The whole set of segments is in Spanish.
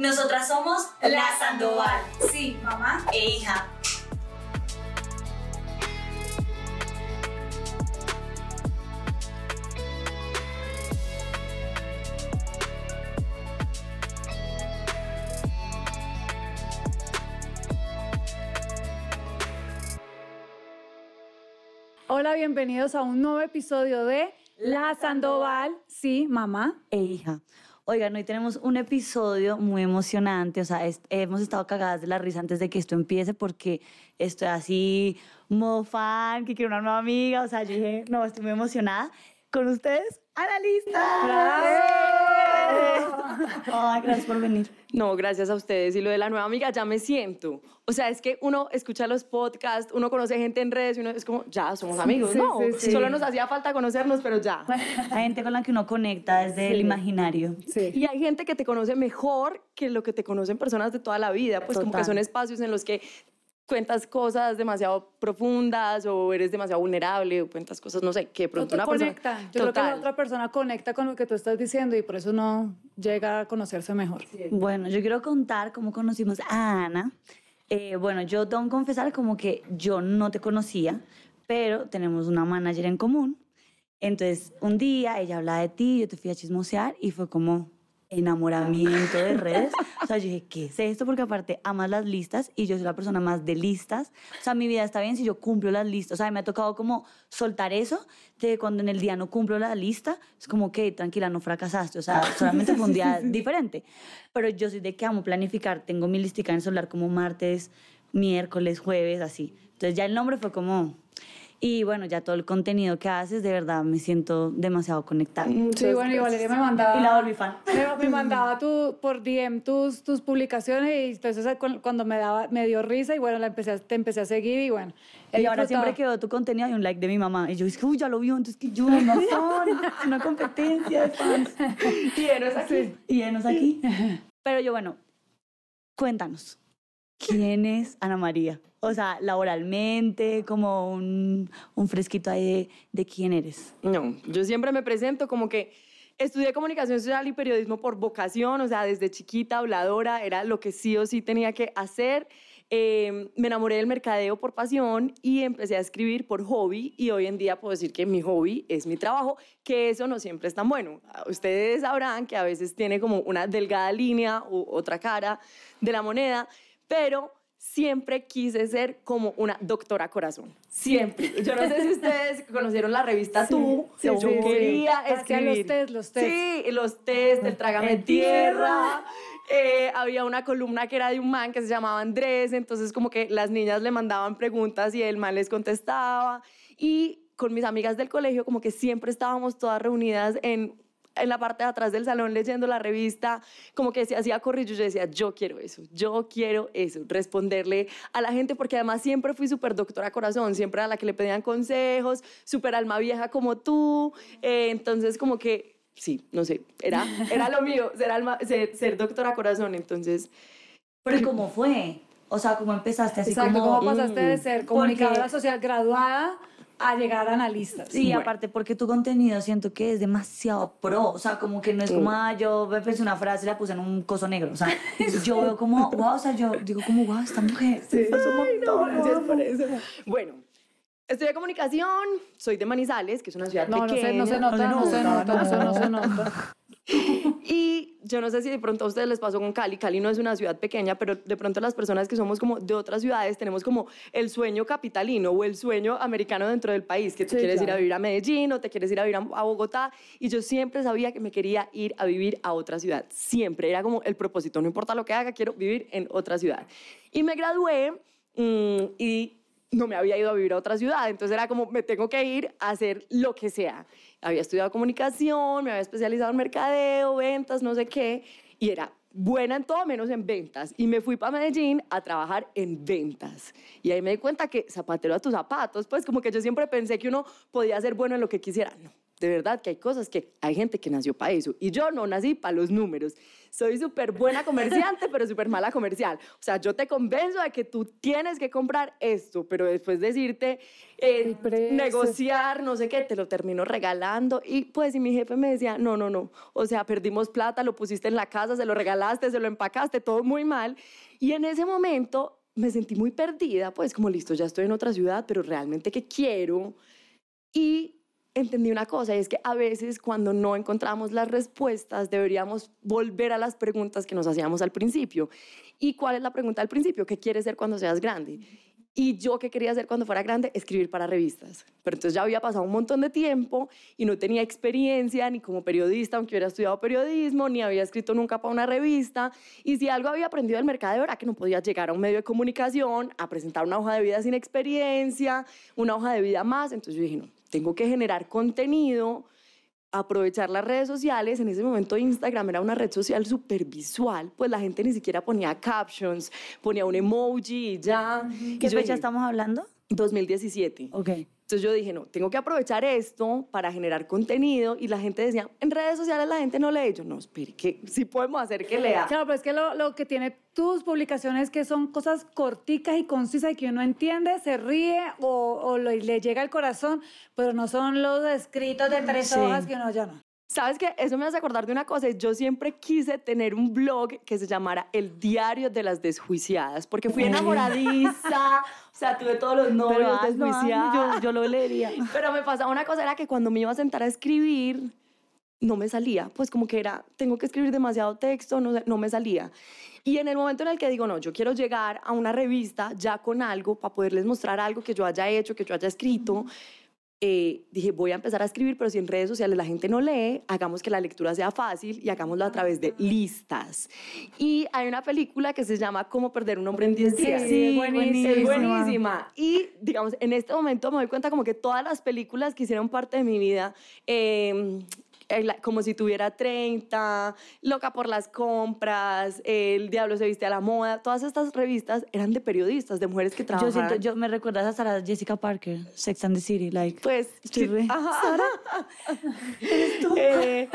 Nosotras somos La Sandoval. Sí, mamá e hija. Hola, bienvenidos a un nuevo episodio de La Sandoval, sí, mamá. e hija. Oigan, hoy tenemos un episodio muy emocionante, o sea, hemos estado cagadas de la risa antes de que esto empiece porque estoy así, modo fan, que quiero una nueva amiga, o sea, yo dije, no, estoy muy emocionada. Con ustedes, Analista. Ay, gracias por venir. No, gracias a ustedes. Y lo de la nueva amiga, ya me siento. O sea, es que uno escucha los podcasts, uno conoce gente en redes y uno es como, ya, somos amigos, sí, ¿no? sí, sí. Solo nos hacía falta conocernos, pero ya. Hay gente con la que uno conecta desde el imaginario. Sí. Y hay gente que te conoce mejor que lo que te conocen personas de toda la vida, pues como que son espacios en los que cuentas cosas demasiado profundas o eres demasiado vulnerable o cuentas cosas, no sé, que de No pronto te una persona... conecta. Yo creo que la Total. otra persona conecta con lo que tú estás diciendo y por eso uno llega a conocerse mejor. Bueno, yo quiero contar cómo conocimos a Ana. Eh, bueno, yo tengo que confesar como que yo no te conocía, pero tenemos una manager en común. Entonces, un día ella hablaba de ti, yo te fui a chismosear y fue como enamoramiento de redes. O sea, yo dije, ¿qué es esto? Porque aparte amas las listas y yo soy la persona más de listas. O sea, mi vida está bien si yo cumplo las listas. O sea, me ha tocado como soltar eso de cuando en el día no cumplo la lista, es como que tranquila, no fracasaste. O sea, solamente fue un día diferente. Pero yo soy de que amo planificar. Tengo mi listica en el celular como martes, miércoles, jueves, así. Entonces ya el nombre fue como... Y bueno, ya todo el contenido que haces, de verdad me siento demasiado conectada. Sí, bueno, y Valeria me mandaba... Y la volví fan. Me, me mandaba tu, por DM tus, tus publicaciones y entonces cu- cuando me daba me dio risa y bueno, la empecé, a- te empecé a seguir y bueno. Y ahora siempre que veo tu contenido hay un like de mi mamá. Y yo dije, uy, ya lo vio, entonces que yo, no son, una competencia de fans. Y eres aquí. Y enos aquí. Pero yo, bueno, cuéntanos, ¿quién es Ana María? O sea, laboralmente, como un, un fresquito ahí de, de quién eres. No, yo siempre me presento como que estudié comunicación social y periodismo por vocación, o sea, desde chiquita, habladora, era lo que sí o sí tenía que hacer. Eh, me enamoré del mercadeo por pasión y empecé a escribir por hobby y hoy en día puedo decir que mi hobby es mi trabajo, que eso no siempre es tan bueno. Ustedes sabrán que a veces tiene como una delgada línea u otra cara de la moneda, pero siempre quise ser como una doctora corazón. Siempre. Yo no sé si ustedes conocieron la revista Tú. sí, yo sí, sí. quería Hacían los escribir. test, los test. Sí, los test, el trágame En tierra. Eh, había una columna que era de un man que se llamaba Andrés, entonces como que las niñas le mandaban preguntas y el man les contestaba. Y con mis amigas del colegio como que siempre estábamos todas reunidas en en la parte de atrás del salón leyendo la revista, como que se hacía corrillo, yo decía, yo quiero eso, yo quiero eso, responderle a la gente, porque además siempre fui súper doctora corazón, siempre a la que le pedían consejos, súper alma vieja como tú, eh, entonces como que, sí, no sé, era, era lo mío, ser, alma, ser, ser doctora corazón, entonces... Pero ¿cómo fue? O sea, ¿cómo empezaste así Exacto, como... ¿cómo pasaste de mm, ser comunicadora porque- social graduada a llegar a analista? Sí, Bueno. aparte porque tu contenido siento que es demasiado pro, o sea, como que no es como, ah, yo me pensé una frase y la puse en un coso negro, o sea, yo veo como, wow, o sea, yo digo como, wow, esta mujer, sí. es un montón, Gracias por eso. Bueno, estudié comunicación, soy de Manizales, que es una ciudad No, no se, pequeña. no se nota, no se nota, no se, no se nota. Y yo no sé si de pronto a ustedes les pasó con Cali. Cali no es una ciudad pequeña, pero de pronto las personas que somos como de otras ciudades tenemos como el sueño capitalino o el sueño americano dentro del país, que tú Sí, quieres ir claro. a vivir a Medellín o te quieres ir a vivir a Bogotá. Y yo siempre sabía que me quería ir a vivir a otra ciudad. Siempre era como el propósito, no importa lo que haga, quiero vivir en otra ciudad. Y me gradué mm, y no me había ido a vivir a otra ciudad, entonces era como, me tengo que ir a hacer lo que sea. Había estudiado comunicación, me había especializado en mercadeo, ventas, no sé qué, y era buena en todo menos en ventas. Y me fui para Medellín a trabajar en ventas. Y ahí me di cuenta que zapatero a tus zapatos, pues como que yo siempre pensé que uno podía ser bueno en lo que quisiera. No, de verdad que hay cosas que hay gente que nació para eso y yo no nací para los números. Soy súper buena comerciante, pero súper mala comercial. O sea, yo te convenzo de que tú tienes que comprar esto, pero después decirte, eh, negociar, no sé qué, te lo termino regalando. Y pues, y mi jefe me decía, no, no, no. O sea, perdimos plata, lo pusiste en la casa, se lo regalaste, se lo empacaste, todo muy mal. Y en ese momento me sentí muy perdida, pues como listo, ya estoy en otra ciudad, pero realmente qué quiero. Y entendí una cosa, y es que a veces cuando no encontramos las respuestas deberíamos volver a las preguntas que nos hacíamos al principio. ¿Y cuál es la pregunta al principio? ¿Qué quieres ser cuando seas grande? Y yo qué quería hacer cuando fuera grande, escribir para revistas. Pero entonces ya había pasado un montón de tiempo y no tenía experiencia ni como periodista, aunque hubiera estudiado periodismo, ni había escrito nunca para una revista. Y si algo había aprendido del mercado era que no podía llegar a un medio de comunicación a presentar una hoja de vida sin experiencia, una hoja de vida más. Entonces yo dije, no, tengo que generar contenido, aprovechar las redes sociales. En ese momento Instagram era una red social súper visual, pues la gente ni siquiera ponía captions, ponía un emoji y ya. ¿Qué fecha estamos hablando? 2017. Ok. Entonces yo dije, no, tengo que aprovechar esto para generar contenido y la gente decía, en redes sociales la gente no lee. Yo, no, espere, que sí podemos hacer que lea. Claro, pero es que lo, lo que tiene tus publicaciones que son cosas corticas y concisas y que uno entiende, se ríe o, o le llega al corazón, pero no son los escritos de tres hojas que uno ya no. ¿Sabes qué? Eso me hace acordar de una cosa. Yo siempre quise tener un blog que se llamara El Diario de las Desjuiciadas, porque fui enamoradiza, o sea, tuve todos los novios desjuiciados. yo, yo lo leería. Pero me pasaba una cosa, era que cuando me iba a sentar a escribir, no me salía. Pues como que era, tengo que escribir demasiado texto, no, no me salía. Y en el momento en el que digo, no, yo quiero llegar a una revista ya con algo para poderles mostrar algo que yo haya hecho, que yo haya escrito, eh, dije, voy a empezar a escribir, pero si en redes sociales la gente no lee, hagamos que la lectura sea fácil y hagámoslo a través de listas. Y hay una película que se llama Cómo perder un hombre en 10 días. Sí, buenísima. Es buenísima. Y, digamos, en este momento me doy cuenta como que todas las películas que hicieron parte de mi vida, eh, como si tuviera 30, Loca por las compras, El Diablo se viste a la moda, todas estas revistas eran de periodistas, de mujeres que trabajaban. Yo siento, yo me recuerdas a Sarah Jessica Parker, Sex and the City, like. Pues, sí, ajá. Sara, ¿eres tú? Eh,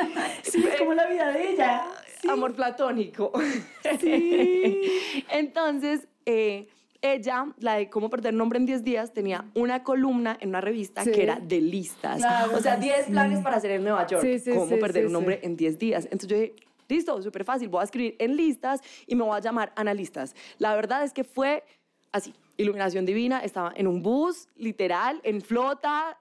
sí, es como la vida de ella. Amor platónico. Sí. Entonces, eh, ella, la de cómo perder un hombre en 10 días, tenía una columna en una revista Sí. que era de listas. Claro. o sea, 10 planes para hacer en Nueva York. Sí, sí, cómo sí, perder sí, un sí. hombre en 10 días. Entonces yo dije, listo, súper fácil, voy a escribir en listas y me voy a llamar analistas. La verdad es que fue así. Iluminación Divina, estaba en un bus, literal, en flota,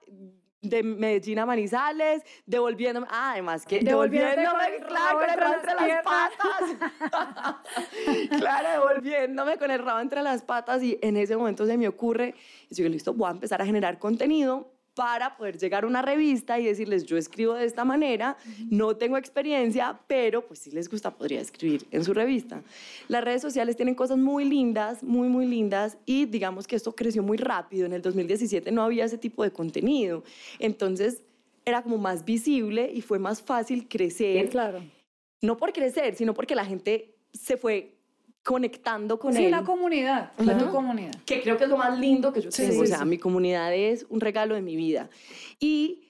de Medellín a Manizales, devolviéndome, ah, además que devolviéndome, con el claro, rabo con el rabo entre las patas. claro, devolviéndome con el rabo entre las patas y en ese momento se me ocurre, y digo, listo, voy a empezar a generar contenido para poder llegar a una revista y decirles, yo escribo de esta manera, no tengo experiencia, pero pues si les gusta podría escribir en su revista. Las redes sociales tienen cosas muy lindas, muy, muy lindas y digamos que esto creció muy rápido. En el 2017 no había ese tipo de contenido. Entonces era como más visible y fue más fácil crecer. Claro. No por crecer, sino porque la gente se fue conectando con Sí, él la comunidad, la tu comunidad. que creo que es lo más lindo que yo Sí, tengo. sí, o sea, sí. mi comunidad es un regalo de mi vida. Y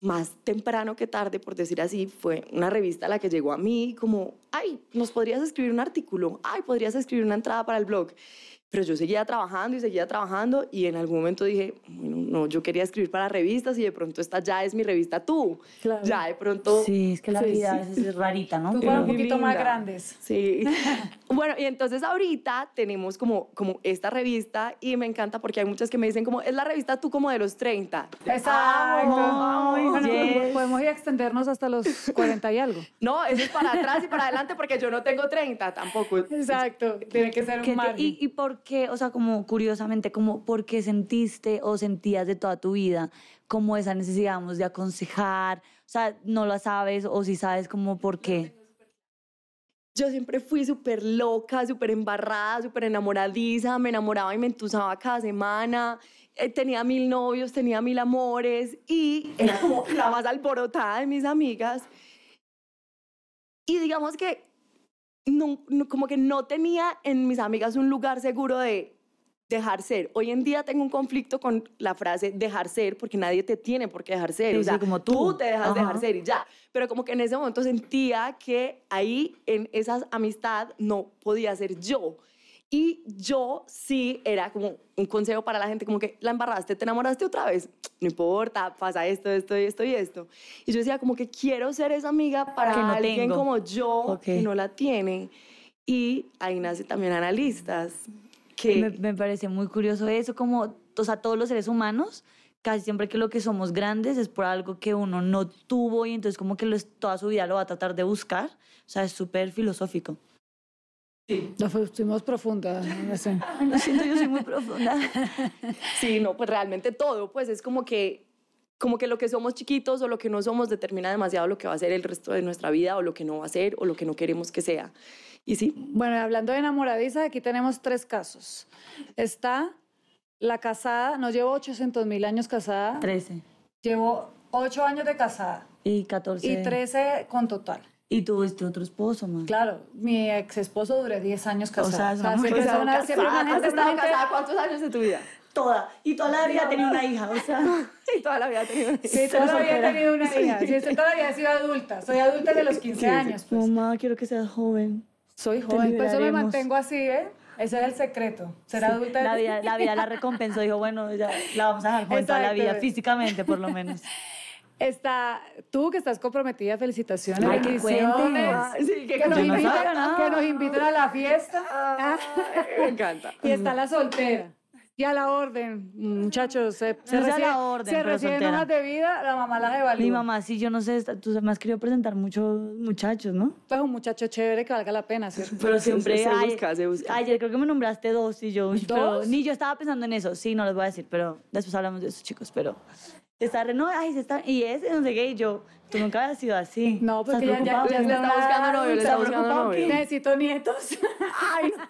más temprano que tarde, por decir así, fue una revista la que llegó a mí como, ay, ¿nos podrías escribir un artículo? Ay, ¿podrías escribir una entrada para el blog? Pero yo seguía trabajando y seguía trabajando y en algún momento dije, bueno, no, yo quería escribir para revistas y de pronto esta ya es mi revista tú. Claro. Ya de pronto... Sí, es que la Sí, vida sí. a veces es rarita, ¿no? Tú un poquito más grandes. Sí. bueno, y entonces ahorita tenemos como, como esta revista y me encanta porque hay muchas que me dicen como, es la revista tú como de los 30. Exacto. Bueno, yes. Podemos ir a extendernos hasta los 40 y algo. No, eso es para atrás y para adelante porque yo no tengo 30 tampoco. Exacto. Tiene que ser ¿Qué un te- margen. y, ¿Y por qué, o sea, como curiosamente, como por qué sentiste o sentías de toda tu vida como esa necesidad digamos, de aconsejar? O sea, no la sabes o si sabes como por qué. Yo siempre fui súper loca, súper embarrada, súper enamoradiza, me enamoraba y me entusaba cada semana. Eh, tenía mil novios, tenía mil amores y era como la más alborotada de mis amigas. Y digamos que no- no- como que no tenía en mis amigas un lugar seguro de dejar ser. Hoy en día tengo un conflicto con la frase dejar ser porque nadie te tiene por qué dejar ser. Sí, o sea, sí, como tú. te dejas Ajá. dejar ser y ya. Pero como que en ese momento sentía que ahí en esa amistad no podía ser yo. Y yo sí era como un consejo para la gente, como que la embarraste, te enamoraste otra vez. No importa, pasa esto, esto y esto y esto. Y yo decía como que quiero ser esa amiga para Que no alguien tengo. como yo Ok. que no la tiene. Y ahí nace también analistas. Que Me, me parece muy curioso eso, como, o sea, todos los seres humanos, casi siempre que lo que somos grandes es por algo que uno no tuvo y entonces como que lo, toda su vida lo va a tratar de buscar. O sea, es súper filosófico. Nos fuimos profundas. no sé. Lo siento, yo soy muy profunda. Sí, no, pues realmente todo, pues es como que, como que lo que somos chiquitos o lo que no somos determina demasiado lo que va a ser el resto de nuestra vida o lo que no va a ser o lo que no queremos que sea. Y sí, Bueno, hablando de enamoradiza, aquí tenemos tres casos. Está la casada, no llevo 800 mil años casada, 13 llevo 8 años de casada y 14. y 13 con total. Y tuviste otro esposo, man. Claro, mi ex esposo duré 10 años casada. sea, es una mujer siempre casada, una- siempre una ¿Has gente- estado una casada cuántos años de tu vida? Toda. Y toda la vida tenía una hija, o sea. Y toda la vida he tenido. Sí, Ser todavía he soltera. tenido una hija. Sí, estoy- todavía he sido adulta. Soy adulta de los 15 años. Pues. Mamá, quiero que seas joven. Soy joven, por eso me mantengo así, ¿eh? Ese es el secreto. Ser adulta. La vida, la vida la recompensó. Dijo, bueno, ya la vamos a dejar joven toda la vida, físicamente por lo menos. Está, tú que estás comprometida, felicitaciones. Ay, que sí, que que, nos no inviten, que nos inviten a la fiesta. Ay, me encanta. Y está la soltera. Y a la orden, muchachos, se, se reciben, la orden, se reciben hojas de vida, la mamá las evalúa. Mi mamá, sí, yo no sé, tú me has querido presentar muchos muchachos, ¿no? Pues un muchacho chévere que valga la pena, ¿cierto? Pero siempre. se ay- busca, se busca. Ayer creo que me nombraste dos y yo. uy, pero ¿Dos? ni yo estaba pensando en eso. Sí, no les voy a decir, pero después hablamos de eso, chicos. Pero. Está re, no, ay, se está. Y ese, no sé qué, y yo. Tú nunca habías sido así. No, porque ¿Estás ya, ya, preocupado? ya Le está buscando novio, le está ¿Estás buscando novio. Necesito nietos. Ay,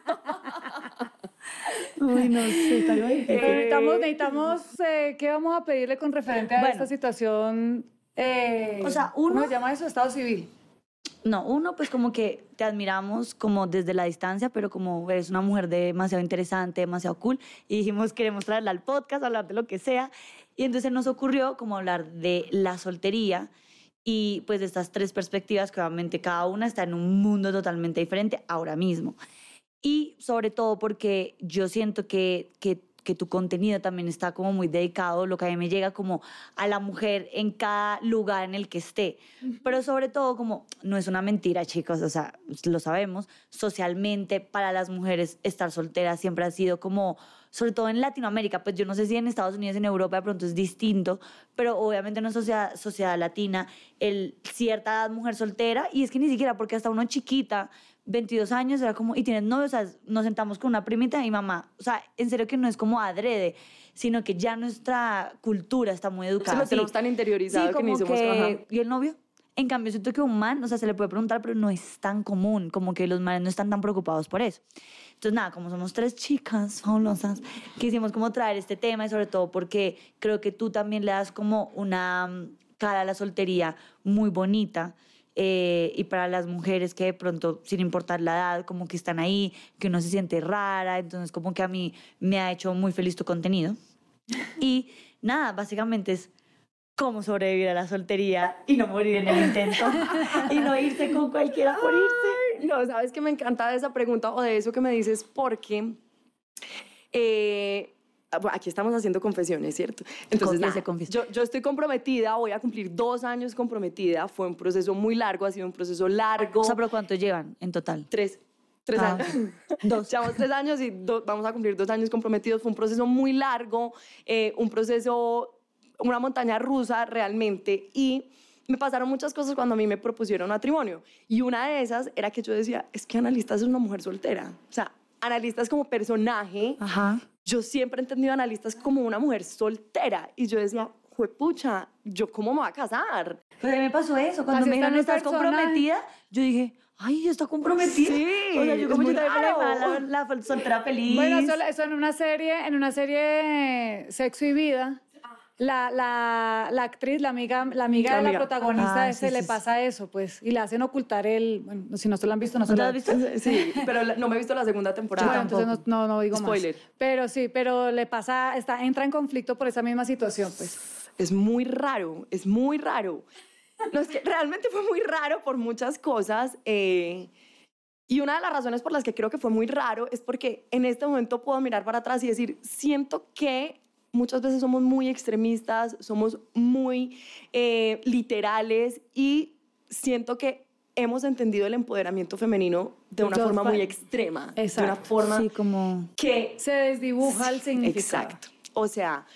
Uy, no sé, está difícil. Pero necesitamos, necesitamos eh, ¿qué vamos a pedirle con referente a Bueno. esta situación? eh, O sea, ¿Cómo uno- se llama eso? Estado civil. No, uno, pues como que te admiramos como desde la distancia, pero como eres una mujer demasiado interesante, demasiado cool, y dijimos, queremos traerla al podcast, hablar de lo que sea. Y entonces nos ocurrió como hablar de la soltería y pues de estas tres perspectivas que obviamente cada una está en un mundo totalmente diferente ahora mismo. Y sobre todo porque yo siento que, que, que tu contenido también está como muy dedicado, lo que a mí me llega como a la mujer en cada lugar en el que esté. Pero sobre todo como, no es una mentira, chicos, o sea, lo sabemos, socialmente para las mujeres estar solteras siempre ha sido como, sobre todo en Latinoamérica, pues yo no sé si en Estados Unidos, en Europa de pronto es distinto, pero obviamente en una sociedad, sociedad latina, el cierta edad mujer soltera, y es que ni siquiera porque hasta uno chiquita, 22 años, era como, y tienes novio, o sea, nos sentamos con una primita y mamá, o sea, en serio que no es como adrede, sino que ya nuestra cultura está muy educada. lo así. tenemos tan interiorizado Sí, que ni somos que. ¿y el novio? En cambio, siento que un man, o sea, se le puede preguntar, pero no es tan común, como que los manes no están tan preocupados por eso. Entonces, nada, como somos tres chicas fabulosas, quisimos como traer este tema y sobre todo porque creo que tú también le das como una mm, cara a la soltería muy bonita. Eh, y para las mujeres que de pronto, sin importar la edad, como que están ahí, que uno se siente rara, entonces como que a mí me ha hecho muy feliz tu contenido. Y nada, básicamente es cómo sobrevivir a la soltería y no morir en el intento y no irse con cualquiera por irse. No, sabes que me encanta de esa pregunta o de eso que me dices porque eh, aquí estamos haciendo confesiones, ¿cierto? Entonces, nada. Yo, yo estoy comprometida, voy a cumplir dos años comprometida. Fue un proceso muy largo, ha sido un proceso largo. O sea, pero ¿cuánto llevan en total? Tres. Tres Ah, años. Dos. Llevamos tres años y do- vamos a cumplir dos años comprometidos. Fue un proceso muy largo, eh, un proceso, una montaña rusa realmente. Y me pasaron muchas cosas cuando a mí me propusieron matrimonio. Y una de esas era que yo decía, es que Analista es una mujer soltera. O sea, Analista es como personaje. Ajá. Yo siempre he entendido Analistas como una mujer soltera. Y yo decía, juepucha, ¿yo cómo me voy a casar? Pues a mí me pasó eso. Cuando Así me dijeron, ¿estás personaje". comprometida? Yo dije, ay, ¿ya está comprometida? Sí, O sea, yo como yo también la soltera feliz. Bueno, eso, eso en una serie, en una serie Sexo y Vida, la, la, la actriz, la amiga, la amiga La de la protagonista, Ah, ese sí, le sí, pasa eso, pues, y le hacen ocultar el, bueno, si no se lo han visto, no se ¿No te lo han visto? Sí, pero no me he visto la segunda temporada. Bueno, entonces no, no, no digo Spoiler. más. Pero sí, pero le pasa, está, entra en conflicto por esa misma situación, pues. Es muy raro, es muy raro. No, es que realmente fue muy raro por muchas cosas. eh, y una de las razones por las que creo que fue muy raro es porque en este momento puedo mirar para atrás y decir, siento que muchas veces somos muy extremistas, somos muy eh, literales y siento que hemos entendido el empoderamiento femenino de una Yo forma muy extrema, de una Exacto. forma Sí, como... que Se desdibuja el significado. Exacto. O sea,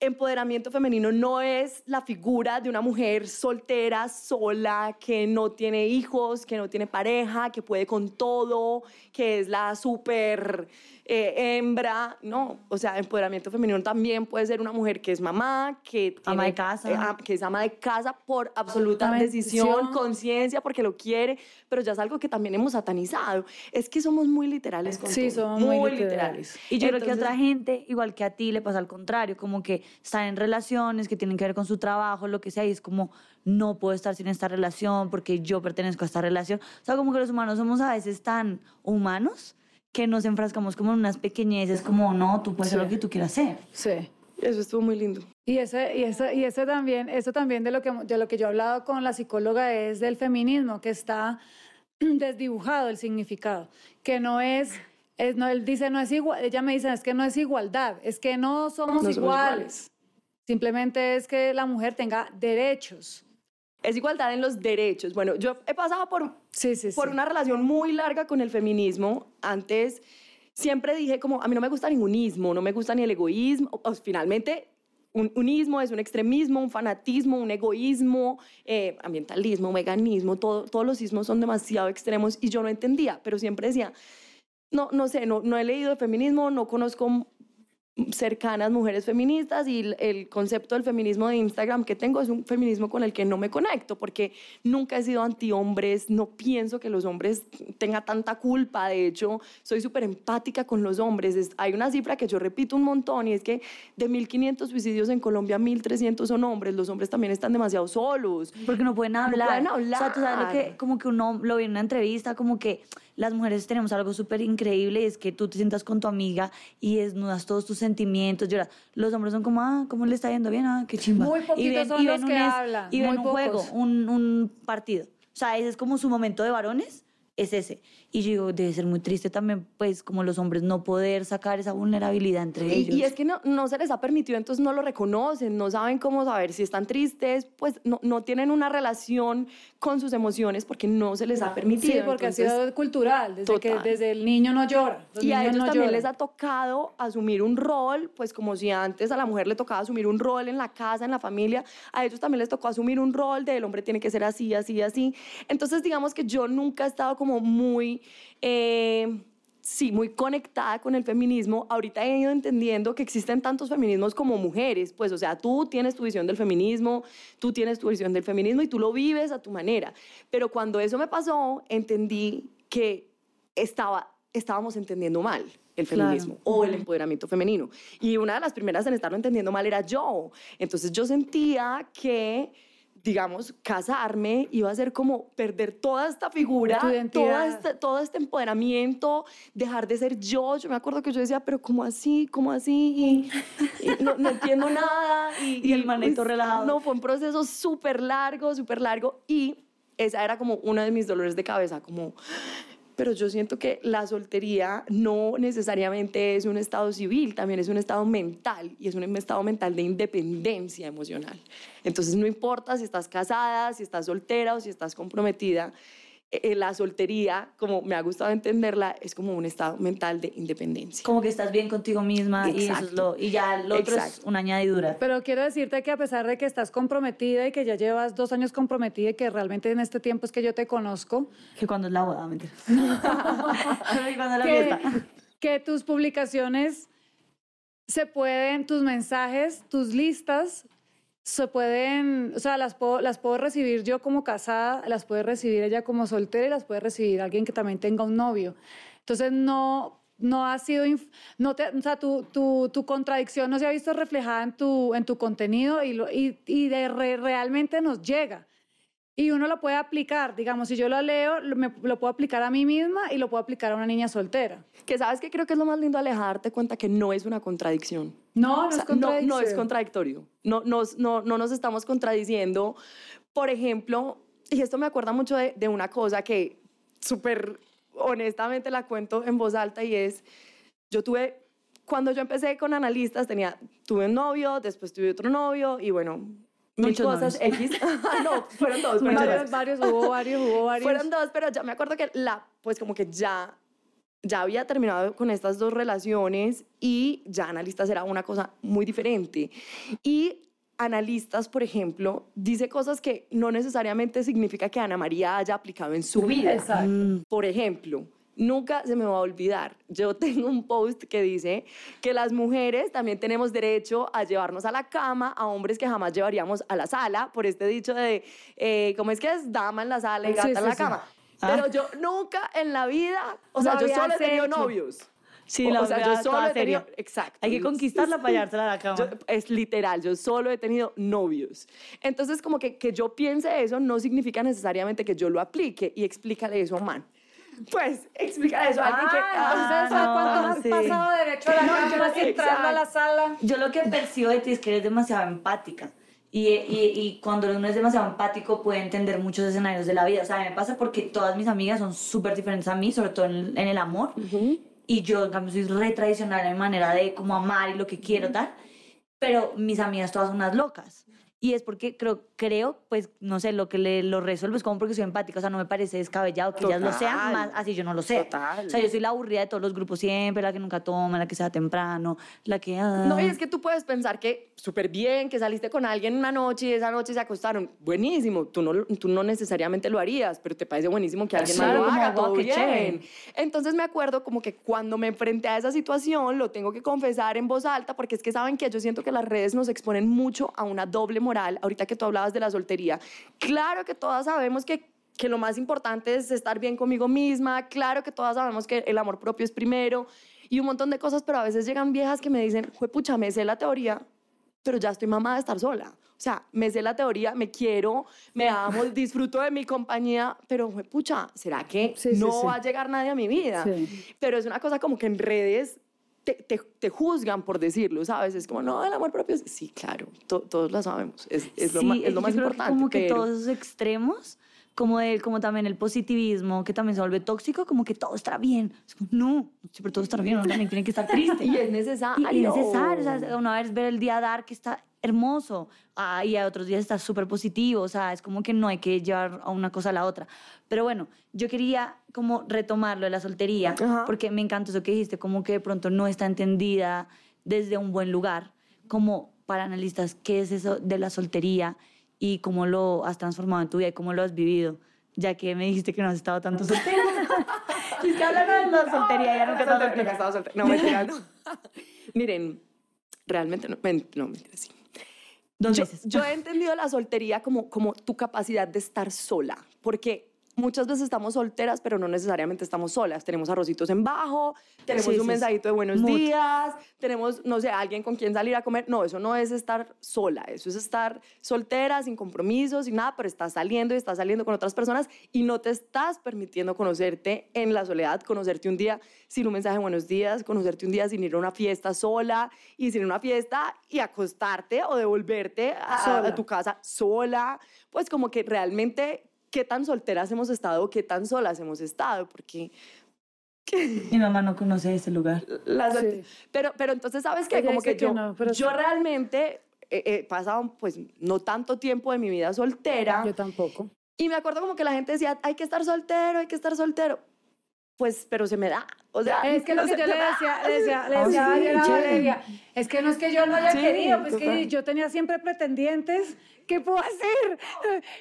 empoderamiento femenino no es la figura de una mujer soltera, sola, que no tiene hijos, que no tiene pareja, que puede con todo, que es la súper eh, hembra. No, o sea, empoderamiento femenino también puede ser una mujer que es mamá, que Ama tiene- de casa. eh, que es ama de casa por absoluta decisión, conciencia, porque lo quiere, pero ya es algo que también hemos satanizado. Es que somos muy literales con Sí, todo, somos muy muy literales. literales. Y yo creo que a Entonces- otra gente, igual que a ti, le pasa al contrario, como que están en relaciones que tienen que ver con su trabajo, lo que sea, y es como, no puedo estar sin esta relación porque yo pertenezco a esta relación. O sea, como que los humanos somos a veces tan humanos que nos enfrascamos como en unas pequeñeces, como, no, tú puedes hacer Sí. lo que tú quieras hacer. Sí. Eso estuvo muy lindo. Y ese, y ese, y ese también, eso también de lo que de lo que yo he hablado con la psicóloga es del feminismo, que está desdibujado el significado, que no es, es no, él dice no es igual, ella me dice es que no es igualdad, es que no somos, No somos iguales. iguales. Simplemente es que la mujer tenga derechos. Es igualdad en los derechos. Bueno, yo he pasado por, Sí, sí, por sí. una relación muy larga con el feminismo. Antes siempre dije como, a mí no me gusta ningún ismo, no me gusta ni el egoísmo. O- o finalmente, un, un ismo es un extremismo, un fanatismo, un egoísmo, eh, ambientalismo, veganismo, todo, todos los ismos son demasiado extremos y yo no entendía, pero siempre decía, no, no sé, no, no he leído de feminismo, no conozco cercanas mujeres feministas y el, concepto del feminismo de Instagram que tengo es un feminismo con el que no me conecto porque nunca he sido anti-hombres, no pienso que los hombres tengan tanta culpa, de hecho soy súper empática con los hombres. Es- hay una cifra que yo repito un montón y es que de 1.500 suicidios en Colombia, 1.300 son hombres, los hombres también están demasiado solos. Porque no pueden hablar. pueden O sea, tú sabes lo que, hablar. como que uno lo vi en una entrevista, como que las mujeres tenemos algo súper increíble y es que tú te sientas con tu amiga y desnudas todos tus sentimientos, lloras. Los hombres son como, ah, ¿cómo le está yendo bien? Ah, qué chimba. Muy poquitos son los un que es- hablan, Y ven muy un pocos. juego, un, un partido. O sea, ese es como su momento de varones, es ese. Y yo digo, debe ser muy triste también, pues, como los hombres no poder sacar esa vulnerabilidad entre Y, ellos. y es que no, no se les ha permitido, entonces no lo reconocen, no saben cómo saber si están tristes, pues no, no tienen una relación con sus emociones porque no se les ha permitido. Sí, porque entonces- ha sido cultural, desde Total. que desde el niño no llora. Los y a ellos no también lloran. les ha tocado asumir un rol, pues como si antes a la mujer le tocaba asumir un rol en la casa, en la familia, a ellos también les tocó asumir un rol de el hombre tiene que ser así, así, así. Entonces digamos que yo nunca he estado como muy... eh, Sí, muy conectada con el feminismo. Ahorita he ido entendiendo que existen tantos feminismos como mujeres. Pues, o sea, tú tienes tu visión del feminismo, tú tienes tu visión del feminismo y tú lo vives a tu manera. Pero cuando eso me pasó, entendí que estaba, estábamos entendiendo mal el Claro. feminismo o el empoderamiento femenino. Y una de las primeras en estarlo entendiendo mal era yo. Entonces yo sentía que, digamos, casarme iba a ser como perder toda esta figura, toda este, todo este empoderamiento, dejar de ser yo. Yo me acuerdo que yo decía, pero ¿cómo así? ¿Cómo así? Y, y no, no entiendo nada. Y, Y el manito pues, relajado. No, fue un proceso súper largo, súper largo. Y esa era como uno de mis dolores de cabeza, como pero yo siento que la soltería no necesariamente es un estado civil, también es un estado mental y es un estado mental de independencia emocional. Entonces no importa si estás casada, si estás soltera o si estás comprometida, la soltería, como me ha gustado entenderla, es como un estado mental de independencia. Como que estás bien contigo misma y, eso es lo, y ya lo otro es Exacto. una añadidura. Pero quiero decirte que a pesar de que estás comprometida y que ya llevas dos años comprometida y que realmente en este tiempo es que yo te conozco, Que cuando es la boda, mentira. cuando es la que, fiesta. que tus publicaciones se pueden, tus mensajes, tus listas, se pueden, o sea, las puedo, las puedo recibir yo como casada, las puede recibir ella como soltera y las puede recibir alguien que también tenga un novio. Entonces, no, no ha sido, no te, o sea, tu, tu, tu contradicción no se ha visto reflejada en tu, en tu contenido y, lo- y, y de re- realmente nos llega. Y uno lo puede aplicar, digamos, si yo lo leo, lo, me- lo puedo aplicar a mí misma y lo puedo aplicar a una niña soltera. Que sabes que creo que es lo más lindo Aleja, darte cuenta que no es una contradicción. No, no O sea, es no contradictorio. No, nos- no, no nos estamos contradiciendo. Por ejemplo, y esto me acuerda mucho de, de una cosa que súper honestamente la cuento en voz alta y es, yo tuve, cuando yo empecé con analistas, tenía, tuve un novio, después tuve otro novio y bueno, mil cosas X. no, fueron dos. fueron Varios, dos. varios, hubo varios, hubo varios. Fueron dos, pero ya me acuerdo que la, pues como que ya, ya había terminado con estas dos relaciones y ya analistas era una cosa muy diferente. Y analistas, por ejemplo, dice cosas que no necesariamente significa que Ana María haya aplicado en su vida. Exacto. Por ejemplo, nunca se me va a olvidar, yo tengo un post que dice que las mujeres también tenemos derecho a llevarnos a la cama a hombres que jamás llevaríamos a la sala, por este dicho de, eh, ¿cómo es que es? Dama en la sala y Sí, gata en la sí. cama. Ah. Pero yo nunca en la vida, o sea, yo solo he tenido novios. Sí, la o sea, yo solo he tenido, exacto. Hay que conquistarla para llevársela a la cama. Yo- es literal, yo solo he tenido novios. Entonces, como que, que yo piense eso no significa necesariamente que yo lo aplique y explícale eso a man. Pues, explícale eso alguien que... Ah, Ah, ¿a cuánto no, has sí. pasado derecho a la No, cama sin entrando a la sala? Yo lo que percibo de ti es que eres demasiado empática. Y, y, y cuando uno es demasiado empático puede entender muchos escenarios de la vida. O sea, a mí me pasa porque todas mis amigas son súper diferentes a mí, sobre todo en, en el amor. Y yo, en cambio, soy re tradicional en mi manera de como amar y lo que quiero, tal. Pero mis amigas todas son unas locas. Y es porque creo, creo, pues, no sé, lo que le, lo resuelvo es como porque soy empática. O sea, no me parece descabellado que ellas lo sean, Total. más así yo no lo sé. Total. O sea, yo soy la aburrida de todos los grupos siempre, la que nunca toma, la que se va temprano, la que... ah. No, y es que tú puedes pensar que súper bien, que saliste con alguien una noche y esa noche se acostaron. Buenísimo, tú no, tú no necesariamente lo harías, pero te parece buenísimo que alguien más lo haga, todo qué bien. chévere. Entonces me acuerdo como que cuando me enfrenté a esa situación, lo tengo que confesar en voz alta, porque es que saben que yo siento que las redes nos exponen mucho a una doble moral. Ahorita que tú hablabas de la soltería, claro que todas sabemos que que lo más importante es estar bien conmigo misma, claro que todas sabemos que el amor propio es primero y un montón de cosas, pero a veces llegan viejas que me dicen, pucha, me sé la teoría, pero ya estoy mamada de estar sola. O sea, me sé la teoría, me quiero, me amo, disfruto de mi compañía, pero pucha, ¿será que Sí, no sí. va a llegar nadie a mi vida? Pero es una cosa como que en redes te, te- te juzgan por decirlo, ¿sabes? Es como, no, el amor propio es... Sí, claro, to- todos lo sabemos, es, es lo, Sí, ma- es lo más creo que importante. como que pero- todos esos extremos, como, el, como también el positivismo, que también se vuelve tóxico, como que todo estará bien. Es como, no, siempre todo estará bien, uno tiene que estar triste. Y es Y, necesario. y es necesario, o sea, una vez ver el día dar que está hermoso ah, y a otros días está súper positivo, o sea, es como que no hay que llevar a una cosa a la otra. Pero bueno, yo quería como retomarlo de la soltería, Ajá. porque me encantó eso que dijiste, como que de pronto no está entendida desde un buen lugar, como para analistas, ¿qué es eso de la soltería y cómo lo has transformado en tu vida y cómo lo has vivido? Ya que me dijiste que no has estado tanto soltera. y que de la soltería, ya nunca estás Nunca soltera. No, mentira, no. Miren, realmente no, no mentira, sí. Dos yo, veces. yo he entendido la soltería como, como tu capacidad de estar sola, porque muchas veces estamos solteras, pero no necesariamente estamos solas. Tenemos arrocitos en bajo, tenemos Sí, un sí, mensajito de buenos Mood. días, tenemos, no sé, alguien con quien salir a comer. No, eso no es estar sola, eso es estar soltera, sin compromisos, sin nada, pero estás saliendo y estás saliendo con otras personas y no te estás permitiendo conocerte en la soledad, conocerte un día sin un mensaje de buenos días, conocerte un día sin ir a una fiesta sola y sin ir a una fiesta y acostarte o devolverte a, a tu casa sola. Pues como que realmente qué tan solteras hemos estado, qué tan solas hemos estado, porque Mi mamá no conoce ese lugar. la Sí. pero, pero entonces, ¿sabes qué? Ella Como que que yo, no, pero yo sí. realmente he, he pasado, pues, no tanto tiempo de mi vida soltera. Yo tampoco. Y me acuerdo como que la gente decía, hay que estar soltero, hay que estar soltero. Pues, pero se me da. O sea, Es que lo no que sé, yo le decía, le decía, le decía sí, ayer a. Valeria, es que no es que yo no haya Sí, querido, pues total. que yo tenía siempre pretendientes, ¿qué puedo hacer?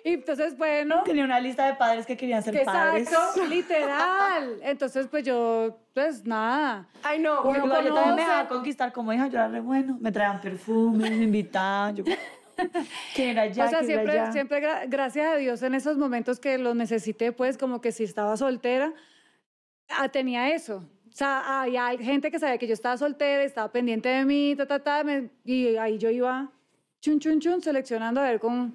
Y entonces, bueno, Tenía una lista de padres que querían ser que padres. exacto, literal. Entonces, pues yo, pues nada. Ay, no. Uno Igual yo también me conoce. dejaba conquistar como hija, yo era re bueno. Me traían perfumes, me invitaban. Yo, ¿Quién era ya? o sea, ¿Quién era siempre, ya? siempre gra- gracias a Dios en esos momentos que los necesité, pues como que si estaba soltera, ah, tenía eso. O sea, había gente que sabía que yo estaba soltera, estaba pendiente de mí, ta, ta, ta, me- y ahí yo iba chun, chun, chun, seleccionando a ver con,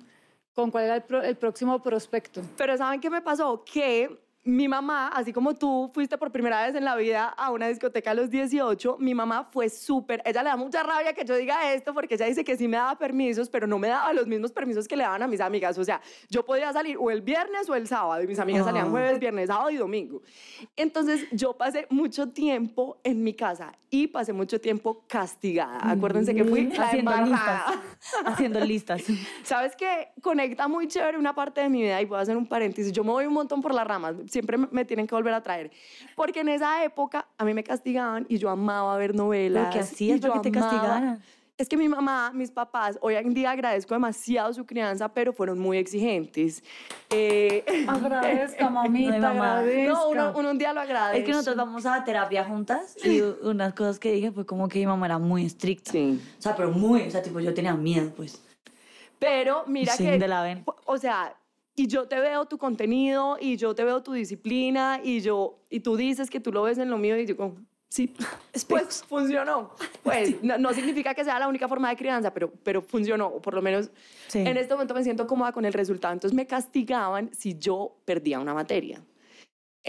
con cuál era el, pro- el próximo prospecto. Pero ¿saben qué me pasó? Que mi mamá, así como tú fuiste por primera vez en la vida a una discoteca a los 18, mi mamá fue súper, ella le da mucha rabia que yo diga esto porque ella dice que sí me daba permisos, pero no me daba los mismos permisos que le daban a mis amigas. O sea, yo podía salir o el viernes o el sábado y mis amigas salían Ah. jueves, viernes, sábado y domingo. Entonces yo pasé mucho tiempo en mi casa y pasé mucho tiempo castigada. Acuérdense que fui haciendo embarrada. listas. Haciendo listas. ¿Sabes qué? Conecta muy chévere una parte de mi vida y voy a hacer un paréntesis. Yo me voy un montón por las ramas, siempre me- tienen que volver a traer. Porque en esa época a mí me castigaban y yo amaba ver novelas. ¿Pero qué hacías para yo que te castigaran? Es que mi mamá, mis papás, hoy en día agradezco demasiado su crianza, pero fueron muy exigentes. Eh, Agradezca, mamita, mamá. agradezca. no, uno, uno un día lo agradece. Es que nosotros vamos a terapia juntas y unas cosas que dije fue como que mi mamá era muy estricta. Sí. O sea, pero muy, o sea, tipo yo tenía miedo, pues. Pero mira Sí, que, de la ven. o sea, y yo te veo tu contenido y yo te veo tu disciplina y yo y tú dices que tú lo ves en lo mío y yo como, sí, pues funcionó. Pues no, no significa que sea la única forma de crianza, pero, pero funcionó, o por lo menos Sí. en este momento me siento cómoda con el resultado. Entonces me castigaban si yo perdía una materia.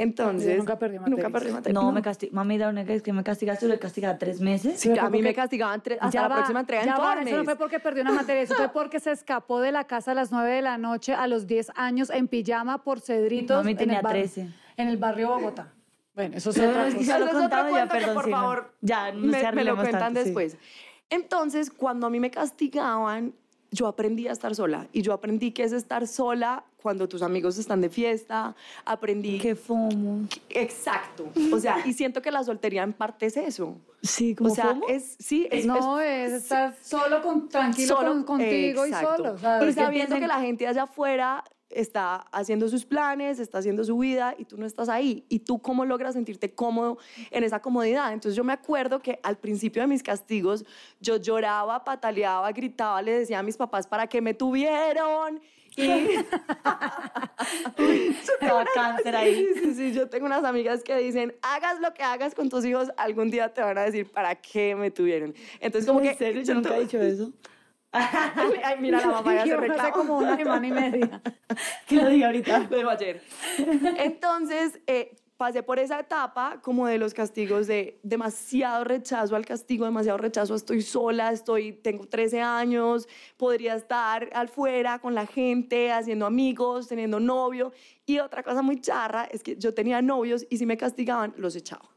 Entonces, Yo nunca perdí Nunca materias. perdí materia. No, me castigaste. Mami, la única vez que me castigaste, lo castigaste tres meses. Sí, a mí me castigaban tres- hasta Ya la va, próxima entrega ya en va. Eso no fue porque perdió una materia, eso fue porque se escapó de la casa a las 9 de la noche a los 10 años en pijama por Cedritos. Mami en tenía el barrio- 13. En el barrio Bogotá. Bueno, eso es otra cosa. ya lo Ese es que, perdón, por sí, no. favor, Ya, no me, me lo cuentan tanto, sí. después. Entonces, cuando a mí me castigaban, yo aprendí a estar sola. Y yo aprendí que es estar sola cuando tus amigos están de fiesta. Aprendí... Qué fomo. Exacto. O sea, y siento que la soltería en parte es eso. Sí, O como sea, fomo. es... Sí, es... no, es estar solo, con, tranquilo solo- con- contigo exacto. y solo. o sea, y que sabiendo piensen- que la gente allá afuera está haciendo sus planes, está haciendo su vida y tú no estás ahí. ¿Y tú cómo logras sentirte cómodo en esa comodidad? Entonces yo me acuerdo que al principio de mis castigos yo lloraba, pataleaba, gritaba, le decía a mis papás para que me tuvieron. Y Estaba cáncer ahí. Sí, sí, sí, yo tengo unas amigas que dicen, hagas lo que hagas con tus hijos, algún día te van a decir, ¿para qué me tuvieron? Entonces como que... ¿En serio? Yo nunca he dicho eso. Ay, mira, la mamá ya se reclama. como una semana y media. Que lo diga ahorita. Lo dijo ayer. Entonces, eh, pasé por esa etapa como de los castigos de demasiado rechazo al castigo, demasiado rechazo, a estoy sola, estoy, tengo 13 años, podría estar afuera con la gente, haciendo amigos, teniendo novio. Y otra cosa muy charra es que yo tenía novios y si me castigaban, los echaba.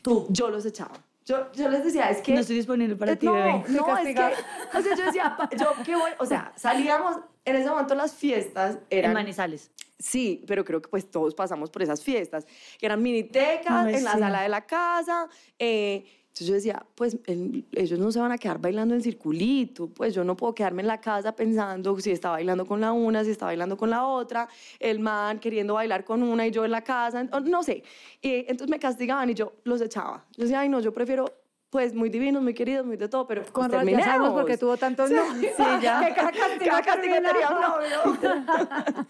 Tú. Yo los echaba. Yo, yo les decía, es que... No estoy disponible para Eh, ti, no, bebé. No, es que, o sea, yo decía, yo qué voy, o sea, salíamos, en ese momento las fiestas En eran... Manizales. Sí, pero creo que pues todos pasamos por esas fiestas, que eran minitecas en la sí. sala de la casa. eh, entonces yo decía, pues el- ellos no se van a quedar bailando en circulito, pues yo no puedo quedarme en la casa pensando si está bailando con la una, si está bailando con la otra, el man queriendo bailar con una y yo en la casa, no sé. Y entonces me castigaban y yo los echaba. Yo decía, ay no, yo prefiero, pues muy divinos, muy queridos, muy de todo, pero Con pues, ya sabemos por qué terminemos. tuvo tantos novios. Sí, ya. Que cada castigo Cada castigo tenía un novio.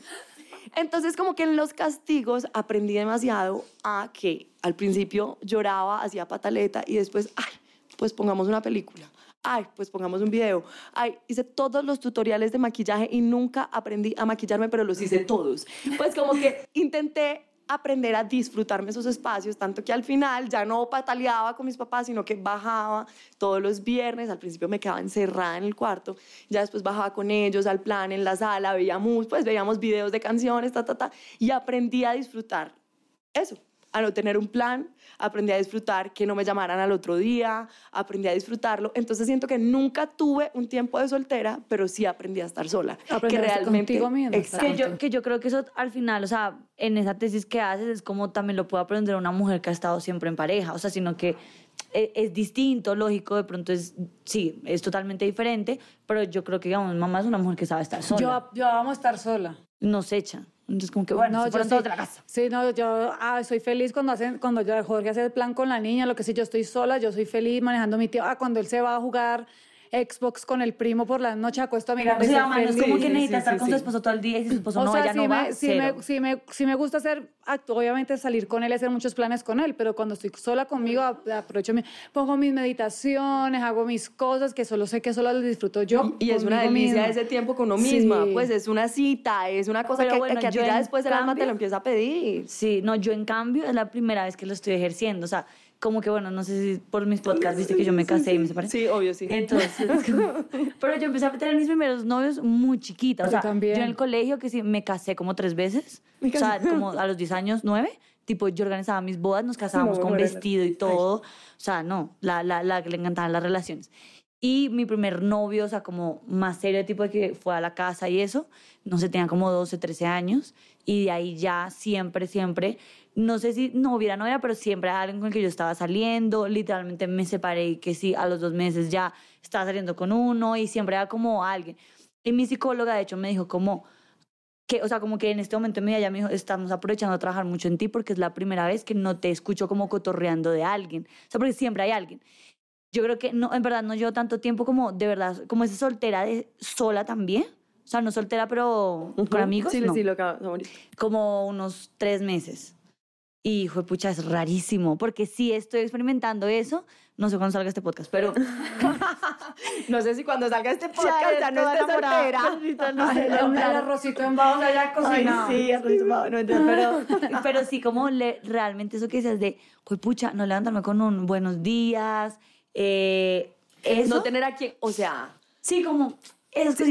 Entonces, como que en los castigos aprendí demasiado a que al principio lloraba, hacía pataleta y después, ay, pues pongamos una película. Ay, pues pongamos un video. Ay, hice todos los tutoriales de maquillaje y nunca aprendí a maquillarme, pero los hice todos. Pues como que intenté aprender a disfrutarme esos espacios, tanto que al final ya no pataleaba con mis papás, sino que bajaba todos los viernes, al principio me quedaba encerrada en el cuarto, ya después bajaba con ellos al plan en la sala, veíamos, pues veíamos videos de canciones, ta, y aprendí a disfrutar eso, a no tener un plan, aprendí a disfrutar que no me llamaran al otro día, aprendí a disfrutarlo, entonces siento que nunca tuve un tiempo de soltera, pero sí aprendí a estar sola, que realmente contigo misma, Exacto. Que yo, que yo creo que eso al final, o sea, en esa tesis que haces es como también lo puede aprender una mujer que ha estado siempre en pareja, o sea, sino que e- es, distinto, lógico, de pronto es, sí, es totalmente diferente, pero yo creo que, digamos, mamá es una mujer que sabe estar sola, Yo, yo vamos a estar sola. Nos echa. Entonces, como que, bueno, No, se yo sí, de la casa. Sí, no, yo ah, soy feliz cuando hacen, cuando yo, Jorge hace el plan con la niña, lo que sí, yo estoy sola, yo soy feliz manejando mi tiempo. Ah, cuando él se va a jugar Xbox con el primo por la noche, acuesto a mirar. O sea, es como que sí, necesita sí, estar sí, con sí. su esposo todo el día y si su esposo O no sea, vaya, sí, no va, me, sí, cero. me, sí, me, sí me gusta hacer, obviamente salir con él y hacer muchos planes con él, pero cuando estoy sola conmigo, ap- aprovecho, mi, pongo mis meditaciones, hago mis cosas que solo sé que solo las disfruto yo. Y es una delicia misma. ese tiempo con uno Sí. misma. Pues es una cita, es una cosa Pero que, bueno, que a ti ya después el alma te cambio- lo empieza a pedir. Sí, no, yo en cambio es la primera vez que lo estoy ejerciendo. O sea, como que bueno, no sé si por mis podcasts viste que yo me casé y me separé. Sí, obvio, sí. Entonces, como- pero yo empecé a tener mis primeros novios muy chiquita. O Yo sea, también. yo en el colegio que sí me casé como tres veces. Me O sea, como a los 10 años, nueve. Tipo, yo organizaba mis bodas, nos casábamos No, con bueno, vestido y todo. O sea, no, la, la, la que le encantaban las relaciones. Y mi primer novio, o sea, como más serio, tipo de que fue a la casa y eso, no sé, tenía como 12, 13 años. Y de ahí ya siempre, siempre, no sé si no hubiera novia, pero siempre era alguien con el que yo estaba saliendo. Literalmente me separé y que sí, a los dos meses ya estaba saliendo con uno y siempre era como alguien. Y mi psicóloga, de hecho, me dijo como que, o sea, como que en este momento en mi vida ya me dijo, estamos aprovechando a trabajar mucho en ti porque es la primera vez que no te escucho como cotorreando de alguien. O sea, porque siempre hay alguien. Yo creo que no, en verdad no llevo tanto tiempo como de verdad, como esa soltera de sola también. O sea, no soltera, pero con amigos. Sí, no. sí, lo morir. Como unos tres meses. Y, de pucha, es rarísimo, porque sí estoy experimentando eso. No sé cuándo salga este podcast, pero No sé si cuando salga este podcast ya, no esté soltera. No sé, El, arrocito en bajo ya cocinado. Ay, sí, arroz tomado, no, entonces, pero, pero sí, como le, realmente eso que dices de, "Jue pucha, no levantarme con un buenos días, eh, eso. No tener a quien, o sea, Sí, como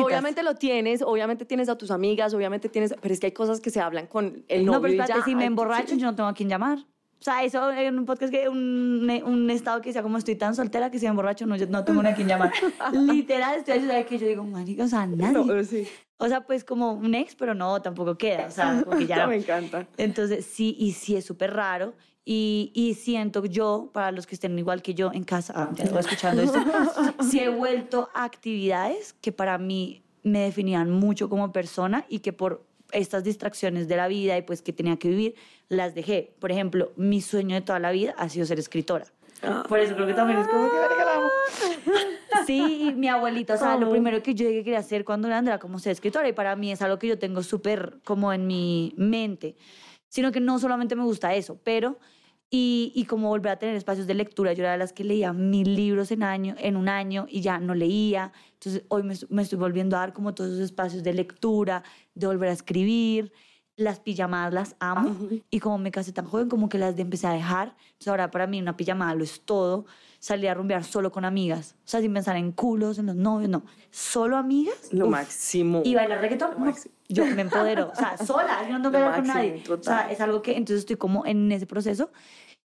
obviamente lo tienes, obviamente tienes a tus amigas, obviamente tienes, pero es que hay cosas que se hablan con el novio No, pero y espérate, ya. si me emborracho, sí. yo no tengo a quién llamar. O sea, eso en un podcast, que un, un estado que decía como estoy tan soltera que si me emborracho no, yo no tengo a quién llamar. Literal, estoy ayudando que yo digo, marica, o sea, nadie. No, pero sí. O sea, pues como un ex, pero no, tampoco queda. O sea, como que ya no. me encanta. Entonces, sí, y sí es súper raro. Y, y siento yo, para los que estén igual que yo en casa, ah, ya escuchando esto, sí he vuelto a actividades que para mí me definían mucho como persona y que por estas distracciones de la vida y pues que tenía que vivir, las dejé. Por ejemplo, mi sueño de toda la vida ha sido ser escritora. Por eso creo que también es como que verga, la amo. Sí, y mi abuelita, o sea, lo primero que yo dije que quería hacer cuando era grande era como ser escritora y para mí es algo que yo tengo súper como en mi mente, sino que no solamente me gusta eso, pero y, y como volver a tener espacios de lectura, yo era de las que leía mil libros en, año, en un año y ya no leía, entonces hoy me, me estoy volviendo a dar como todos esos espacios de lectura, de volver a escribir, las pijamadas las amo y como me casé tan joven como que las de empecé a dejar, entonces ahora para mí una pijamada lo es todo, salir a rumbear solo con amigas, o sea, sin pensar en culos, en los novios, no, solo amigas. Lo uf. máximo. Y bailar reggaetón, no, yo me empodero, o sea, sola, yo no tengo que hablar con nadie. O sea, total. es algo que entonces estoy como en ese proceso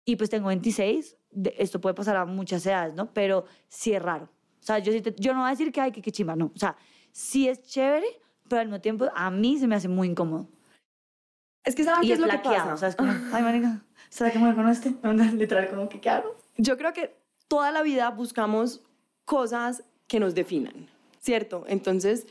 y pues tengo 26, de- esto puede pasar a muchas edades, ¿no? Pero sí es raro. O sea, yo, sí te- yo no voy a decir que hay que, que chimba, no. O sea, sí es chévere, pero al mismo tiempo a mí se me hace muy incómodo. Es que ¿saben qué es lo que pasa? o sea, es como, ay, marica, ¿será que me con este? Literal, como que, ¿qué hago? Yo creo que toda la vida buscamos cosas que nos definan, ¿cierto? Entonces,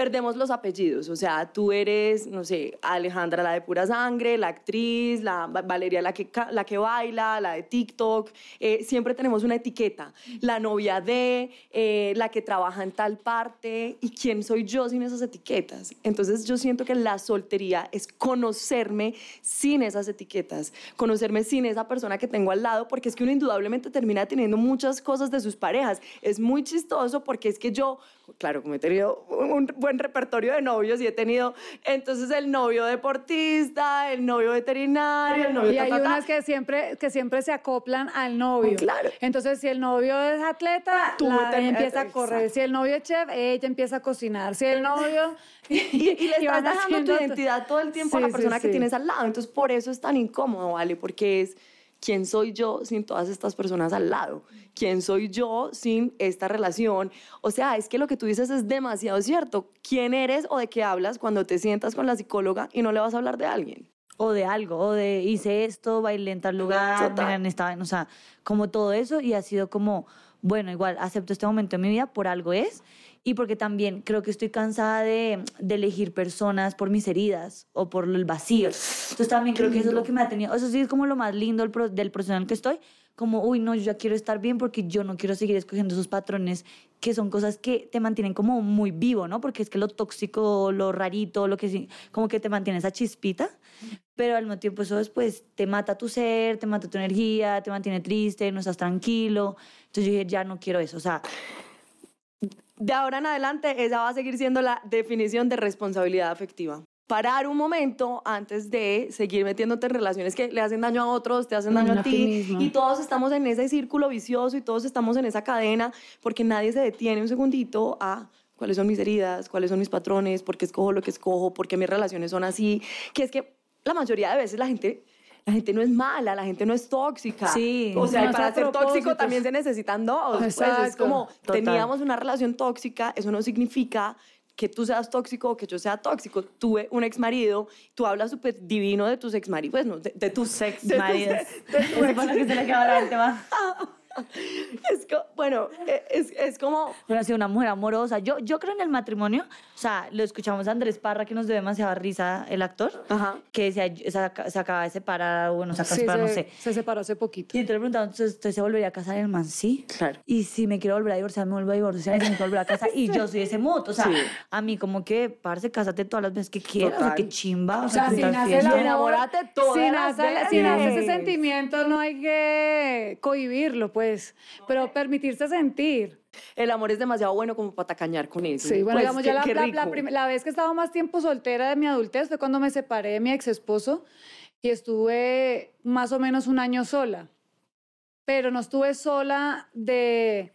perdemos los apellidos, o sea, tú eres, no sé, Alejandra la de pura sangre, la actriz, la Va- Valeria la que, la que baila, la de TikTok, eh, siempre tenemos una etiqueta, la novia de, eh, la que trabaja en tal parte, y quién soy yo sin esas etiquetas. Entonces yo siento que la soltería es conocerme sin esas etiquetas, conocerme sin esa persona que tengo al lado, porque es que uno indudablemente termina teniendo muchas cosas de sus parejas. Es muy chistoso porque es que yo, claro, como he tenido un buen repertorio de novios y he tenido entonces el novio deportista, el novio veterinario, el novio Y ta, hay ta, ta. unas que siempre, que siempre se acoplan al novio. Claro. Entonces, si el novio es atleta, Tú la, empieza a exacto. correr. Si el novio es chef, ella empieza a cocinar. Si el novio... Y, y le estás van dejando tu identidad todo el tiempo a Sí, la sí, persona que tienes al lado. Entonces, por eso es tan incómodo, ¿vale? Porque es quién soy yo sin todas estas personas al lado. ¿Quién soy yo sin esta relación? O sea, es que lo que tú dices es demasiado cierto. ¿Quién eres o de qué hablas cuando te sientas con la psicóloga y no le vas a hablar de alguien? o de algo, o de hice esto, bailé en tal lugar, en esta, o sea, como todo eso y ha sido como, bueno, igual acepto este momento en mi vida, por algo es, y porque también creo que estoy cansada de, de elegir personas por mis heridas o por el vacío. Entonces también creo que eso es lo que me ha tenido, eso sí es como lo más lindo del, del el que estoy, como, uy, no, yo ya quiero estar bien porque yo no quiero seguir escogiendo esos patrones que son cosas que te mantienen como muy vivo, ¿no? Porque es que lo tóxico, lo rarito, lo que sí, como que te mantiene esa chispita, pero al mismo tiempo eso después te mata tu ser, te mata tu energía, te mantiene triste, no estás tranquilo. Entonces yo dije, ya no quiero eso, o sea, de ahora en adelante esa va a seguir siendo la definición de responsabilidad afectiva. Parar un momento antes de seguir metiéndote en relaciones que le hacen daño a otros, te hacen daño a ti. Y todos estamos en ese círculo vicioso y todos estamos en esa cadena porque nadie se detiene un segundito a cuáles son mis heridas, cuáles son mis patrones, por qué escojo lo que escojo, por qué mis relaciones son así. Que es que la mayoría de veces la gente la gente no es mala, la gente no es tóxica. Sí. O sea, para ser tóxico también se necesitan dos. Pues es como, teníamos una relación tóxica, eso no significa que tú seas tóxico o que yo sea tóxico. Tuve un ex marido, tú hablas súper divino de tus ex maridos, pues no, de, tus ex maridos. De, de, tu ex. que se le queda el tema. es bueno, e, es, es como... Bueno, ha sido una mujer amorosa. Yo, yo creo en el matrimonio. O sea, lo escuchamos a Andrés Parra, que nos dio demasiada risa el actor, Ajá. que se, se, acaba de separar, bueno, se acaba de no sé. Se separó hace poquito. Y te le preguntaba, ¿usted se volvería a casar? el man, sí. Claro. Y si me quiero volver a divorciar, me vuelvo a divorciar, y me quiero volver a casar. Y yo soy ese mood. O sea, a mí como que, parce, cásate todas las veces que quieras. O sea, qué chimba. O sea, si nace el enamórate todo. Si nace, si nace ese sentimiento, no hay que cohibirlo, pues. Pero permitirse sentir. El amor es demasiado bueno como para tacañar con eso. Sí, bueno, pues, digamos, yo la, la, vez que estaba más tiempo soltera de mi adultez fue cuando me separé de mi ex esposo y estuve más o menos un año sola. Pero no estuve sola de,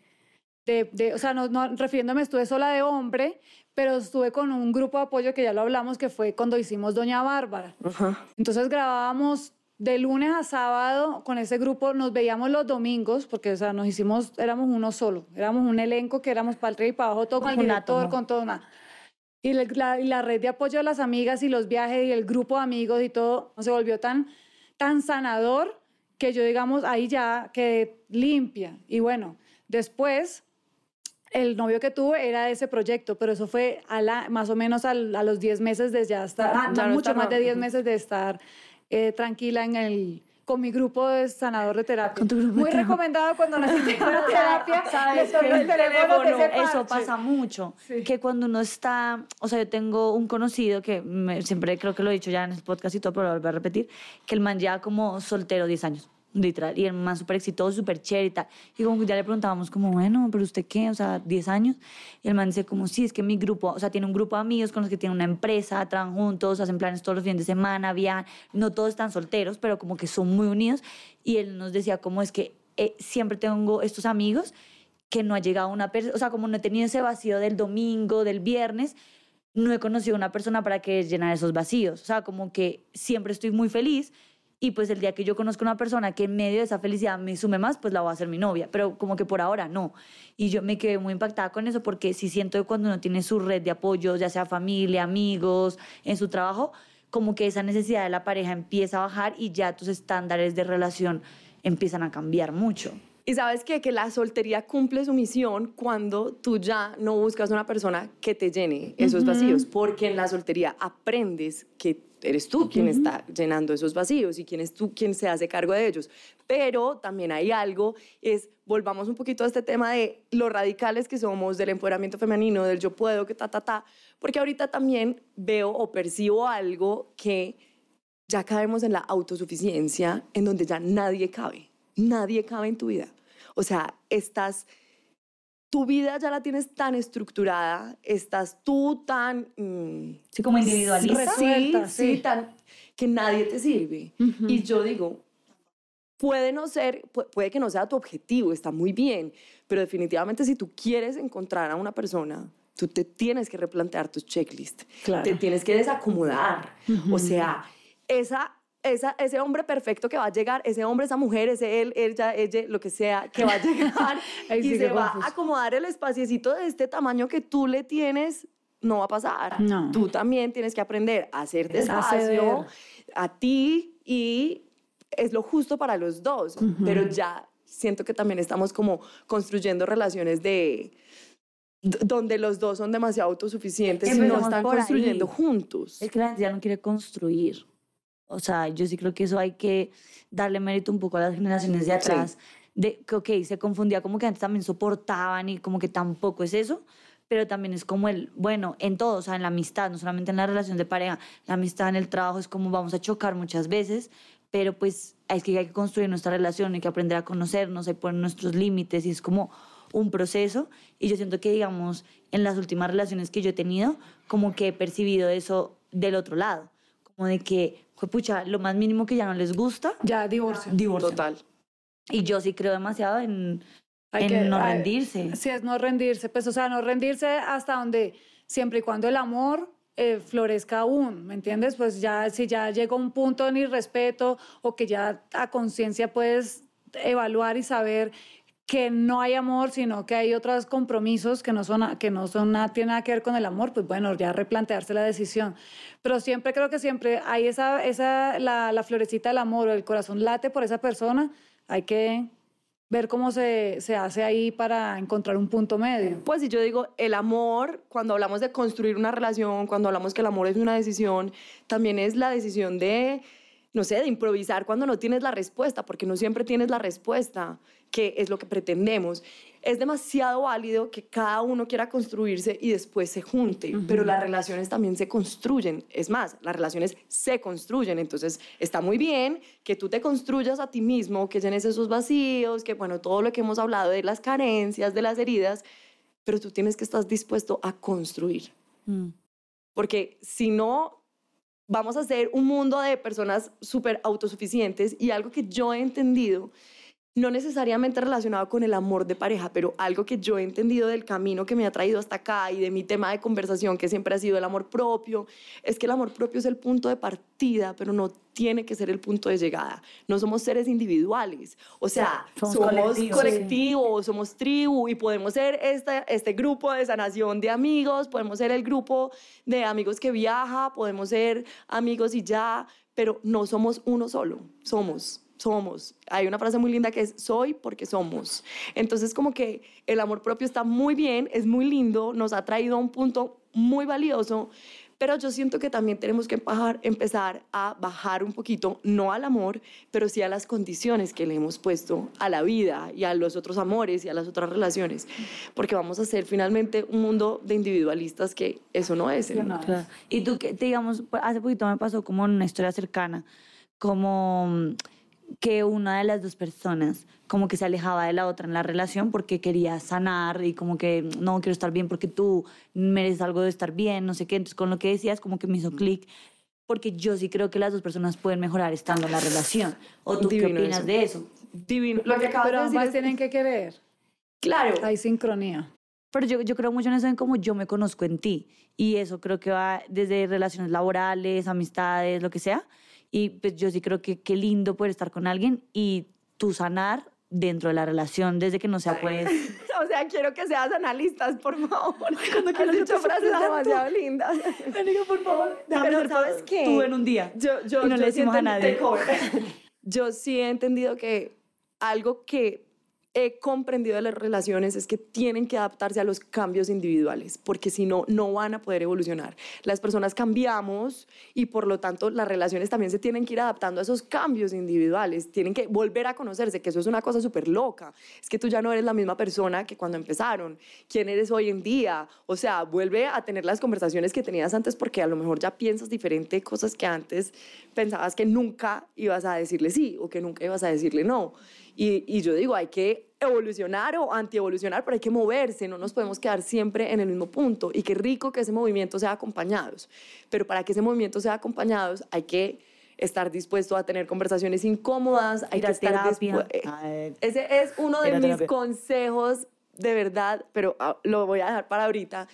de, o sea, no, no, refiriéndome, estuve sola de hombre, pero estuve con un grupo de apoyo que ya lo hablamos, que fue cuando hicimos Doña Bárbara. Entonces grabábamos de lunes a sábado con ese grupo nos veíamos los domingos, porque o sea, nos hicimos, éramos uno solo, éramos un elenco que éramos para el rey y para abajo, todo con el director, con todo. Nada. Y la, y la, red de apoyo de las amigas y los viajes y el grupo de amigos y todo se volvió tan, tan sanador que yo, digamos, ahí ya quedé limpia. Y bueno, después el novio que tuve era de ese proyecto, pero eso fue a la, más o menos a, los 10 meses de ya estar, ah, mucho más de 10 meses de estar eh, tranquila en el con mi grupo de sanador de terapia. Muy recomendado cuando necesitas terapia. ¿Sabes que Eso pasa mucho. Que cuando uno está, o sea, yo tengo un conocido que siempre creo que lo he dicho ya en el podcast y todo, pero lo voy a repetir, que el man ya como soltero 10 años literal, y el man súper exitoso, súper chévere y tal. Y como que ya le preguntábamos como, bueno, pero usted qué, o sea, 10 años. Y el man dice como, sí, es que mi grupo, o sea, tiene un grupo de amigos con los que tiene una empresa, trabajan juntos, hacen planes todos los fines de semana, viajan, no todos están solteros, pero como que son muy unidos. Y él nos decía como es que eh, siempre tengo estos amigos que no ha llegado una persona, o sea, como no he tenido ese vacío del domingo, del viernes, no he conocido una persona para que llenar esos vacíos. O sea, como que siempre estoy muy feliz y pues el día que yo conozco a una persona que en medio de esa felicidad me sume más, pues la voy a hacer mi novia, pero como que por ahora no. Y yo me quedé muy impactada con eso porque sí siento que cuando uno tiene su red de apoyo, ya sea familia, amigos, en su trabajo, como que esa necesidad de la pareja empieza a bajar y ya tus estándares de relación empiezan a cambiar mucho. Y sabes qué? que la soltería cumple su misión cuando tú ya no buscas una persona que te llene esos vacíos, porque en la soltería aprendes que eres tú quien está llenando esos vacíos y quién es tú quien se hace cargo de ellos. Pero también hay algo, es, volvamos un poquito a este tema de lo radicales que somos, del empoderamiento femenino, del yo puedo, que ta, ta, ta, porque ahorita también veo o percibo algo que ya caemos en la autosuficiencia, en donde ya nadie cabe, nadie cabe en tu vida. O sea, estás, tu vida ya la tienes tan estructurada, estás tú tan... Mm, sí, como individualista. Sí, sí, tan, que nadie te sirve. Y yo digo, puede no ser, puede que no sea tu objetivo, está muy bien, pero definitivamente si tú quieres encontrar a una persona, tú te tienes que replantear tus checklists, claro. te tienes que desacomodar. O sea, esa ese hombre perfecto que va a llegar, ese hombre, esa mujer, ese él, ella, ella, lo que sea, que va a llegar y se va a acomodar el espaciecito de este tamaño que tú le tienes, no va a pasar. No. Tú también tienes que aprender a hacerte espacio a ti y es lo justo para los dos, pero ya siento que también estamos como construyendo relaciones de donde los dos son demasiado autosuficientes y no están construyendo juntos. Es que la gente ya no quiere construir. O sea, yo sí creo que eso hay que darle mérito un poco a las generaciones de atrás. de que, ok, se confundía como que antes también soportaban y como que tampoco es eso, pero también es como el, bueno, en todo, o sea, en la amistad, no solamente en la relación de pareja, la amistad en el trabajo es como vamos a chocar muchas veces, pero pues es que hay que construir nuestra relación, hay que aprender a conocernos, hay que poner nuestros límites y es como un proceso y yo siento que, digamos, en las últimas relaciones que yo he tenido, como que he percibido eso del otro lado, como de que, pucha, lo más mínimo que ya no les gusta, Ya, divorcio. divorcio. Total. Y yo sí creo demasiado en, Hay en que- no hay- rendirse. Sí, es no rendirse, pues, o sea, no rendirse hasta donde, siempre y cuando el amor eh, florezca aún, ¿me entiendes? Pues ya, si ya llega un punto de irrespeto o que ya a conciencia puedes evaluar y saber que no hay amor, sino que hay otros compromisos que no son, que no son nada, tienen nada que ver con el amor, pues bueno, ya replantearse la decisión. Pero siempre creo que siempre hay esa, esa la, la florecita del amor, el corazón late por esa persona, hay que ver cómo se, se hace ahí para encontrar un punto medio. Pues si yo digo, el amor, cuando hablamos de construir una relación, cuando hablamos que el amor es una decisión, también es la decisión de, no sé, de improvisar cuando no tienes la respuesta, porque no siempre tienes la respuesta, que es lo que pretendemos. Es demasiado válido que cada uno quiera construirse y después se junte, pero las relaciones también se construyen. Es más, las relaciones se construyen, entonces está muy bien que tú te construyas a ti mismo, que llenes esos vacíos, que bueno, todo lo que hemos hablado de las carencias, de las heridas, pero tú tienes que estar dispuesto a construir. Mm. Porque si no, vamos a ser un mundo de personas súper autosuficientes y algo que yo he entendido, no necesariamente relacionado con el amor de pareja, pero algo que yo he entendido del camino que me ha traído hasta acá y de mi tema de conversación, que siempre ha sido el amor propio, es que el amor propio es el punto de partida, pero no tiene que ser el punto de llegada. No somos seres individuales, o sea, Somos somos, colectivos. colectivos, somos tribu y podemos ser este, este grupo de sanación de amigos, podemos ser el grupo de amigos que viaja, podemos ser amigos y ya, pero no somos uno solo, somos somos. Hay una frase muy linda que es soy porque somos. Entonces como que el amor propio está muy bien, es muy lindo, nos ha traído a un punto muy valioso, pero yo siento que también tenemos que empajar- empezar a bajar un poquito, no al amor, pero sí a las condiciones que le hemos puesto a la vida y a los otros amores y a las otras relaciones, porque vamos a ser finalmente un mundo de individualistas que eso no es. ¿no? Claro. Y tú, que digamos, hace poquito me pasó como una historia cercana, como que una de las dos personas como que se alejaba de la otra en la relación porque quería sanar y como que no quiero estar bien porque tú mereces algo de estar bien, no sé qué. Entonces con lo que decías como que me hizo clic porque yo sí creo que las dos personas pueden mejorar estando en la relación. ¿O tú qué Divino opinas eso. de eso? Divino. Lo que acabas Pero de decir ambas es- tienen que querer. Claro. Hay sincronía. Pero yo, yo creo mucho en eso, en cómo yo me conozco en ti. Y eso creo que va desde relaciones laborales, amistades, lo que sea. Y pues yo sí creo que qué lindo poder estar con alguien y tú sanar dentro de la relación desde que no sea pues... O sea, quiero que seas analistas, por favor. Cuando quieras dicho frases demasiado lindas. por favor, Pero ¿sabes qué? Tú en un día. Yo, yo, Y no yo le decimos a nadie. Yo sí he entendido que algo que he comprendido de las relaciones es que tienen que adaptarse a los cambios individuales, porque si no, no van a poder evolucionar. Las personas cambiamos y por lo tanto las relaciones también se tienen que ir adaptando a esos cambios individuales, tienen que volver a conocerse, que eso es una cosa súper loca. Es que tú ya no eres la misma persona que cuando empezaron, quién eres hoy en día, o sea, vuelve a tener las conversaciones que tenías antes porque a lo mejor ya piensas diferente cosas que antes pensabas que nunca ibas a decirle sí o que nunca ibas a decirle no. Y, y yo digo, hay que evolucionar o antievolucionar, pero hay que moverse, no nos podemos quedar siempre en el mismo punto. Y qué rico que ese movimiento sea acompañados. Pero para que ese movimiento sea acompañados, hay que estar dispuesto a tener conversaciones incómodas, hay que estar terapia. dispu- eh, ese es uno de mis consejos de verdad, pero ah, lo voy a dejar para ahorita.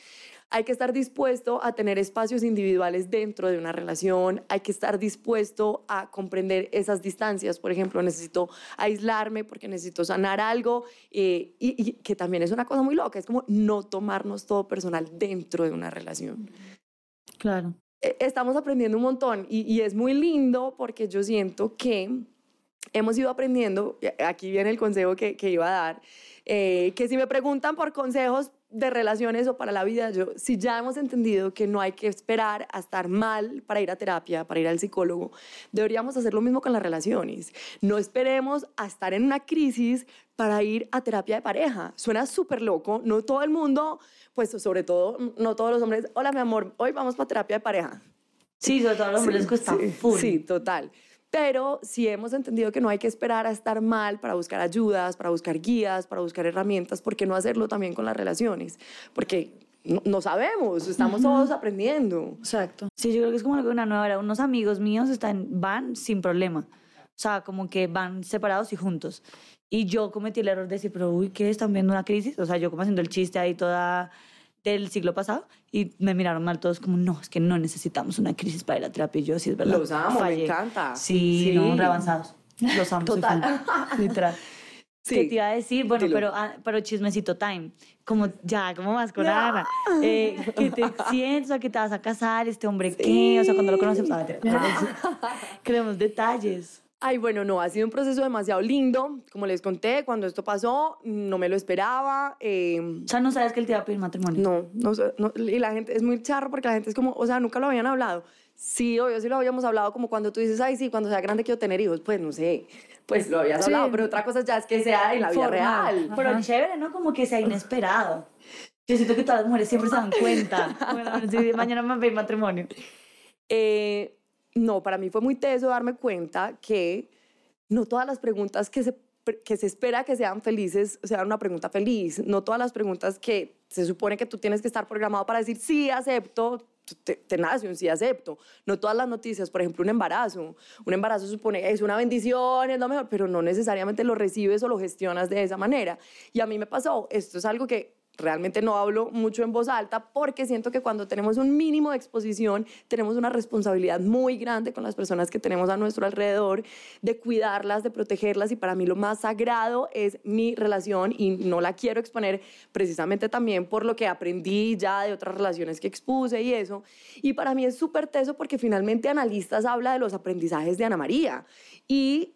Hay que estar dispuesto a tener espacios individuales dentro de una relación, hay que estar dispuesto a comprender esas distancias. Por ejemplo, necesito aislarme porque necesito sanar algo eh, y, y que también es una cosa muy loca, es como no tomarnos todo personal dentro de una relación claro. eh, estamos aprendiendo un montón y, y es muy lindo porque yo siento que hemos ido aprendiendo, aquí viene el consejo que, que iba a dar, eh, que si me preguntan por consejos, de relaciones o para la vida, yo, si ya hemos entendido que no hay que esperar a estar mal para ir a terapia, para ir al psicólogo, deberíamos hacer lo mismo con las relaciones. No esperemos a estar en una crisis para ir a terapia de pareja. Suena súper loco, no todo el mundo, pues sobre todo, no todos los hombres, hola mi amor, hoy vamos para terapia de pareja. Sí, sobre todo a los hombres les cuesta sí, full. Sí, total. Pero si hemos entendido que no hay que esperar a estar mal para buscar ayudas, para buscar guías, para buscar herramientas, ¿por qué no hacerlo también con las relaciones? Porque no, no sabemos, estamos todos aprendiendo. Exacto. Sí, yo creo que es como una nueva era. Unos amigos míos están, van sin problema. O sea, como que van separados y juntos. Y yo cometí el error de decir, pero uy, ¿qué? ¿Están viendo una crisis? O sea, yo como haciendo el chiste ahí toda del siglo pasado y me miraron mal todos como, no, es que no necesitamos una crisis para ir a terapia. Y yo, sí, es verdad. Los amo, me fallé". encanta. Sí, Sí. no, reavanzados. Los amo, soy Total. fan. Literal. Sí. ¿Qué te iba a decir? Bueno, Dilo. pero, ah, pero chismecito time. Como, ya, ¿cómo vas con Ana? Eh, ¿Qué te sientes? O sea, ¿que te vas a casar? ¿Este hombre qué? O sea, cuando lo conoces, ah, mentira. queremos detalles. Ay, bueno, no, ha sido un proceso demasiado lindo. Como les conté, cuando esto pasó, no me lo esperaba. eh, O sea, no sabes que él te iba a pedir matrimonio. No, no, sé, no, y la gente es muy charro porque la gente es como, o sea, nunca lo habían hablado. Sí, obvio, sí lo habíamos hablado como cuando tú dices, ay, sí, cuando sea grande quiero tener hijos, pues no sé, pues lo habías Sí. hablado, pero otra cosa ya es que sea en la vida Formal. real. Pero chévere, ¿no? Como que sea inesperado. Yo siento que todas las mujeres siempre se dan cuenta. Bueno, sí, mañana me pedir matrimonio. Eh, no, para mí fue muy teso darme cuenta que no todas las preguntas que se, que se espera que sean felices sean una pregunta feliz. No todas las preguntas que se supone que tú tienes que estar programado para decir sí, acepto, te, te nace un sí, acepto. No todas las noticias, por ejemplo, un embarazo. Un embarazo supone es una bendición, es lo mejor, pero no necesariamente lo recibes o lo gestionas de esa manera. Y a mí me pasó, esto es algo que realmente no hablo mucho en voz alta porque siento que cuando tenemos un mínimo de exposición tenemos una responsabilidad muy grande con las personas que tenemos a nuestro alrededor de cuidarlas, de protegerlas y para mí lo más sagrado es mi relación y no la quiero exponer precisamente también por lo que aprendí ya de otras relaciones que expuse y eso. Y para mí es súper teso porque finalmente analistas habla de los aprendizajes de Ana María y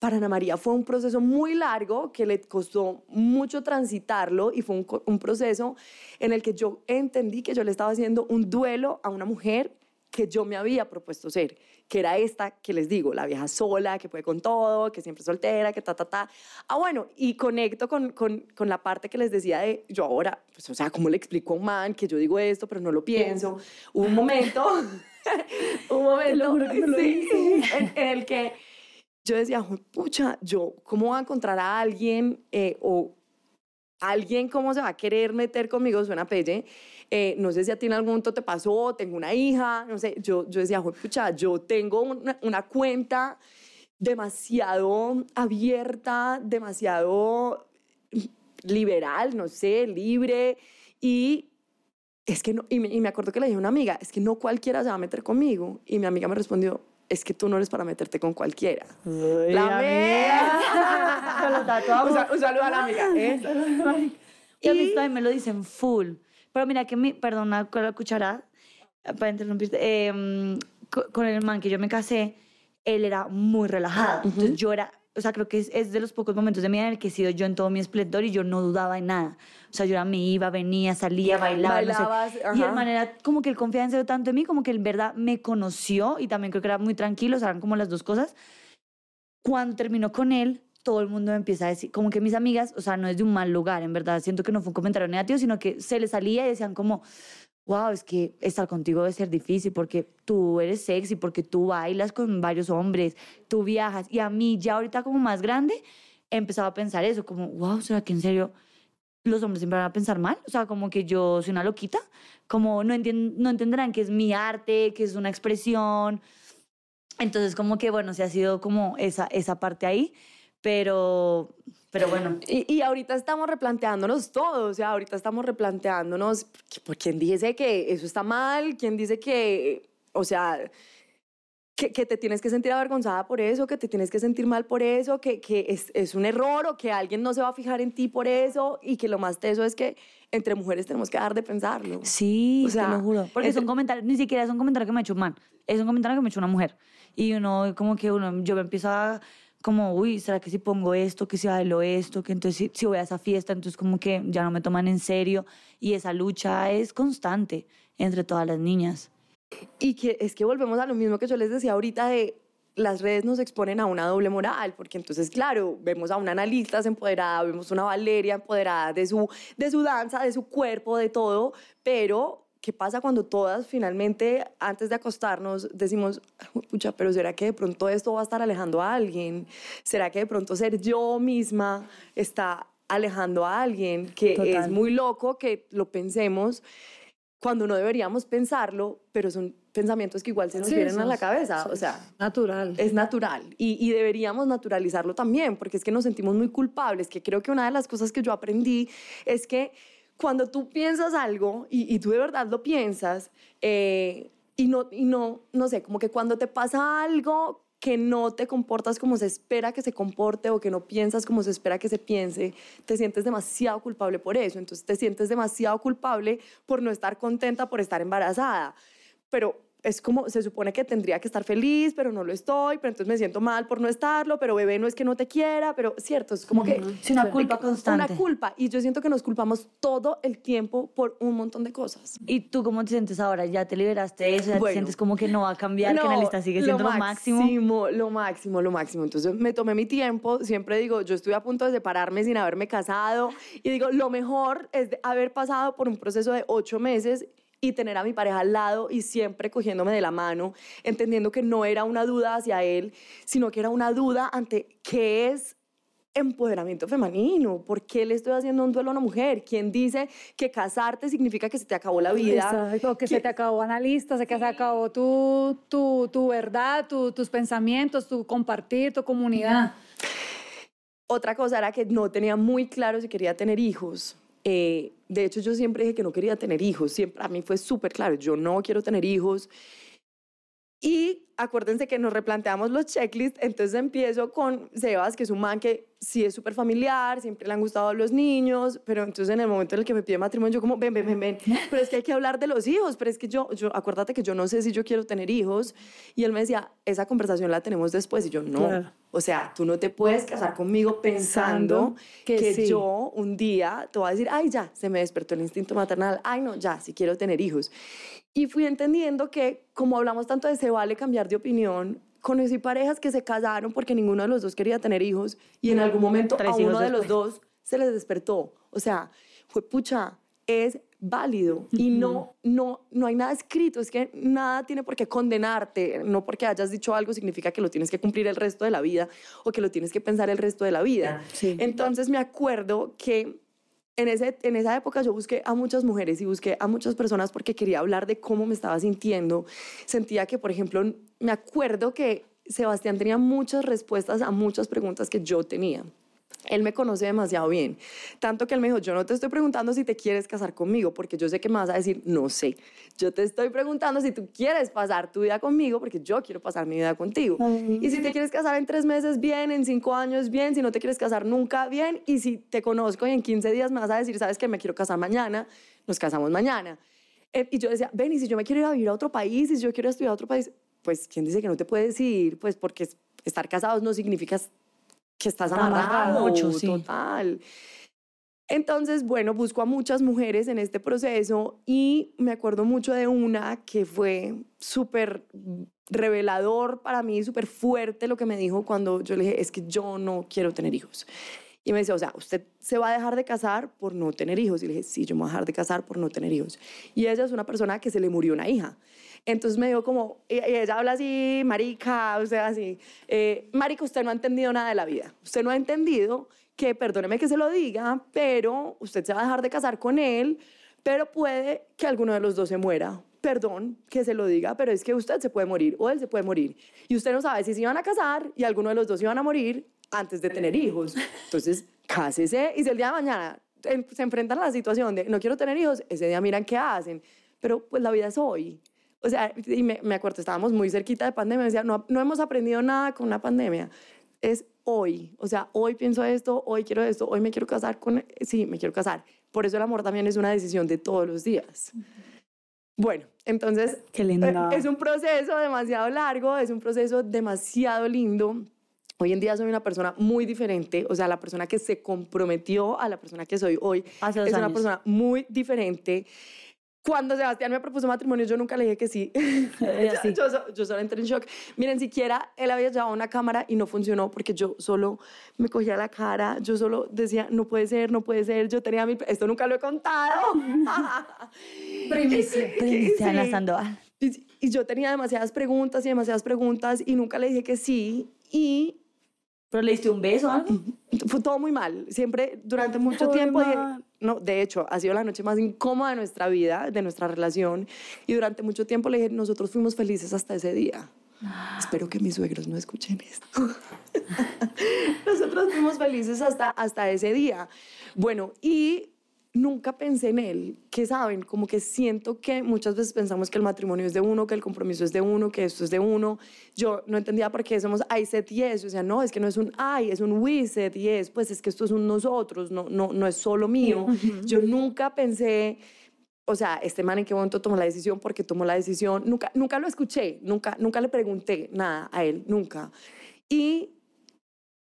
para Ana María fue un proceso muy largo que le costó mucho transitarlo y fue un, proceso en el que yo entendí que yo le estaba haciendo un duelo a una mujer que yo me había propuesto ser, que era esta que les digo, la vieja sola, que puede con todo, que siempre es soltera, que ta, ta, ta. Ah, bueno, y conecto con, con, con la parte que les decía de yo ahora, pues, o sea, ¿cómo le explico a un man que yo digo esto, pero no lo pienso? Hubo un momento, un momento sí, en, en el que yo decía, "Jue- pucha, yo, ¿cómo voy a encontrar a alguien eh, o alguien cómo se va a querer meter conmigo? Suena pelle. Eh, no sé si a ti en algún momento te pasó, tengo una hija, no sé, yo, yo decía, "Jue- pucha, yo tengo una, una cuenta demasiado abierta, demasiado liberal, no sé, libre y es que no, y me, y me acuerdo que le dije a una amiga, es que no cualquiera se va a meter conmigo. Y mi amiga me respondió, es que tú no eres para meterte con cualquiera. la amiga. Un, un saludo a la amiga. ¿eh? Y a mí también me lo dicen full. Pero mira que mi, perdona con la cucharada, eh, para interrumpirte, eh, co- con el man que yo me casé, él era muy relajado. Entonces yo era, o sea, creo que es, es de los pocos momentos de mi vida en el que he sido yo en todo mi esplendor y yo no dudaba en nada. O sea, yo era, me iba, venía, salía, bailaba. no sé. Bailabas, Y de manera como que él confiaba en serio tanto en mí, como que en verdad me conoció y también creo que era muy tranquilo, o sea, eran como las dos cosas. Cuando terminó con él, todo el mundo me empieza a decir, como que mis amigas, o sea, no es de un mal lugar, en verdad, siento que no fue un comentario negativo, sino que se les salía y decían como, wow, es que estar contigo debe ser difícil porque tú eres sexy, porque tú bailas con varios hombres, tú viajas. Y a mí, ya ahorita como más grande, he empezado a pensar eso, como, wow, ¿será que en serio los hombres siempre van a pensar mal? O sea, como que yo soy una loquita, como no, no entenderán que es mi arte, que es una expresión. Entonces, como que, bueno, se ha sido como esa, esa parte ahí, pero, pero bueno. Y, y ahorita estamos replanteándonos todo, o sea, ahorita estamos replanteándonos, que- ¿por quién dice que eso está mal? ¿Quién dice que, o sea, que, que te tienes que sentir avergonzada por eso, que te tienes que sentir mal por eso, que, que es, es un error o que alguien no se va a fijar en ti por eso y que lo más teso es que entre mujeres tenemos que dejar de pensarlo. Sí, O sea, te lo juro. Porque son comentarios, ni siquiera es un comentario que me ha hecho un man, es un comentario que me ha hecho una mujer. Y uno, como que uno, yo me empiezo a como, uy, ¿será que si pongo esto, que si bailo esto, que entonces si, si voy a esa fiesta, entonces como que ya no me toman en serio? Y esa lucha es constante entre todas las niñas. Y que es que volvemos a lo mismo que yo les decía ahorita de las redes nos exponen a una doble moral, porque entonces, claro, vemos a una analista empoderada, vemos una Valeria empoderada de su, de su danza, de su cuerpo, de todo, pero ¿qué pasa cuando todas finalmente, antes de acostarnos, decimos, pucha, pero ¿será que de pronto esto va a estar alejando a alguien? ¿Será que de pronto ser yo misma está alejando a alguien? Que es muy loco que lo pensemos cuando no deberíamos pensarlo, pero son pensamientos que igual se nos vienen a la cabeza, o sea, natural. Es natural y, y, deberíamos naturalizarlo también, porque es que nos sentimos muy culpables, que creo que una de las cosas que yo aprendí es que cuando tú piensas algo y, tú de verdad lo piensas, eh, y, no, y no, no sé, como que cuando te pasa algo que no te comportas como se espera que se comporte o que no piensas como se espera que se piense, te sientes demasiado culpable por eso. Entonces te sientes demasiado culpable por no estar contenta por estar embarazada. Pero es como, se supone que tendría que estar feliz, pero no lo estoy, pero entonces me siento mal por no estarlo, pero bebé no es que no te quiera, pero cierto, es como que... Es una culpa constante. Una culpa, y yo siento que nos culpamos todo el tiempo por un montón de cosas. ¿Y tú cómo te sientes ahora? ¿Ya te liberaste de eso? ¿Te sientes como que no va a cambiar, que en la lista sigue siendo lo, máximo? máximo? Lo máximo, lo máximo. Entonces me tomé mi tiempo, siempre digo, yo estoy a punto de separarme sin haberme casado, y digo, lo mejor es haber pasado por un proceso de ocho meses y tener a mi pareja al lado y siempre cogiéndome de la mano, entendiendo que no era una duda hacia él, sino que era una duda ante qué es empoderamiento femenino, ¿por qué le estoy haciendo un duelo a una mujer? ¿Quién dice que casarte significa que se te acabó la vida? Exacto, que se te acabó analista, que se acabó tu, tu, tu verdad, tu, tus pensamientos, tu compartir, tu comunidad. Otra cosa era que no tenía muy claro si quería tener hijos. Eh, de hecho, yo siempre dije que no quería tener hijos. Siempre, a mí fue súper claro, yo no quiero tener hijos. Y acuérdense que nos replanteamos los checklists, entonces empiezo con Sebas, que es un man que sí es súper familiar, siempre le han gustado los niños, pero entonces en el momento en el que me pide matrimonio, yo como, ven, ven, ven, ven, pero es que hay que hablar de los hijos, pero es que yo, yo, acuérdate que yo no sé si yo quiero tener hijos, y él me decía, esa conversación la tenemos después, y yo, no, o sea, tú no te puedes casar conmigo pensando, que, yo un día te voy a decir, ay, ya, se me despertó el instinto maternal, ay, no, ya, sí quiero tener hijos. Y fui entendiendo que, como hablamos tanto de se vale cambiar de opinión, conocí parejas que se casaron porque ninguno de los dos quería tener hijos y en algún momento a uno de los dos se les despertó. O sea, fue pucha, es válido y no, no, no hay nada escrito, es que nada tiene por qué condenarte, no porque hayas dicho algo significa que lo tienes que cumplir el resto de la vida o que lo tienes que pensar el resto de la vida. Entonces me acuerdo que en, ese, en esa época yo busqué a muchas mujeres y busqué a muchas personas porque quería hablar de cómo me estaba sintiendo. Sentía que, por ejemplo, me acuerdo que Sebastián tenía muchas respuestas a muchas preguntas que yo tenía. Él me conoce demasiado bien, tanto que él me dijo, yo no te estoy preguntando si te quieres casar conmigo, porque yo sé que me vas a decir, no sé. Yo te estoy preguntando si tú quieres pasar tu vida conmigo, porque yo quiero pasar mi vida contigo. Y si te quieres casar en tres meses, bien, en cinco años, bien, si no te quieres casar nunca, bien, y si te conozco y en 15 días me vas a decir, sabes que me quiero casar mañana, nos casamos mañana. Eh, y yo decía, ven, y si yo me quiero ir a vivir a otro país, y si yo quiero estudiar a otro país, pues, ¿quién dice que no te puedes ir? Pues porque estar casados no significa que estás amarrado, mucho, sí. total. Entonces, bueno, busco a muchas mujeres en este proceso y me acuerdo mucho de una que fue súper revelador para mí, súper fuerte lo que me dijo cuando yo le dije, es que yo no quiero tener hijos. Y me dice, o sea, usted se va a dejar de casar por no tener hijos. Y le dije, sí, yo me voy a dejar de casar por no tener hijos. Y ella es una persona que se le murió una hija. Entonces me dijo como, y ella habla así, marica, o sea, así, eh, marica, usted no ha entendido nada de la vida. Usted no ha entendido que, perdóneme que se lo diga, pero usted se va a dejar de casar con él, pero puede que alguno de los dos se muera. Perdón que se lo diga, pero es que usted se puede morir o él se puede morir. Y usted no sabe si se iban a casar y alguno de los dos iban a morir antes de tener hijos. Entonces, cásese y si el día de mañana se enfrentan a la situación de no quiero tener hijos, ese día miran qué hacen. Pero pues la vida es hoy. O sea, y me, me acuerdo, estábamos muy cerquita de pandemia, me decía, no, no hemos aprendido nada con una pandemia. Es hoy, o sea, hoy pienso esto, hoy quiero esto, hoy me quiero casar con, sí, me quiero casar. Por eso el amor también es una decisión de todos los días. Bueno, entonces Qué lindo. Eh, es un proceso demasiado largo, es un proceso demasiado lindo Hoy en día soy una persona muy diferente, o sea, la persona que se comprometió a la persona que soy hoy Hace dos es una años. persona muy diferente. Cuando Sebastián me propuso matrimonio, yo nunca le dije que sí. Yo, so- yo solo entré en shock. Miren, siquiera él había llevado una cámara y no funcionó porque yo solo me cogía la cara, yo solo decía, no puede ser, no puede ser. Yo tenía mi... Esto nunca lo he contado. Primicia. Primicia la. Sandoval. Y, y yo tenía demasiadas preguntas y demasiadas preguntas y nunca le dije que sí. Y ¿Pero le diste un beso o algo? fue todo muy mal. Siempre, durante mucho tiempo, dije- no, de hecho, ha sido la noche más incómoda de nuestra vida, de nuestra relación. Y durante mucho tiempo le dije, nosotros fuimos felices hasta ese día. Espero que mis suegros no escuchen esto. nosotros fuimos felices hasta, hasta ese día. Bueno, y nunca pensé en él, que saben, como que siento que muchas veces pensamos que el matrimonio es de uno, que el compromiso es de uno, que esto es de uno. Yo no entendía por qué somos I said yes, o sea, no, es que no es un I, es un we said yes, pues es que esto es un nosotros, no, no, no es solo mío. Yo nunca pensé, o sea, este man en qué momento tomó la decisión, porque tomó la decisión, nunca, nunca lo escuché, nunca, nunca le pregunté nada a él, nunca. Y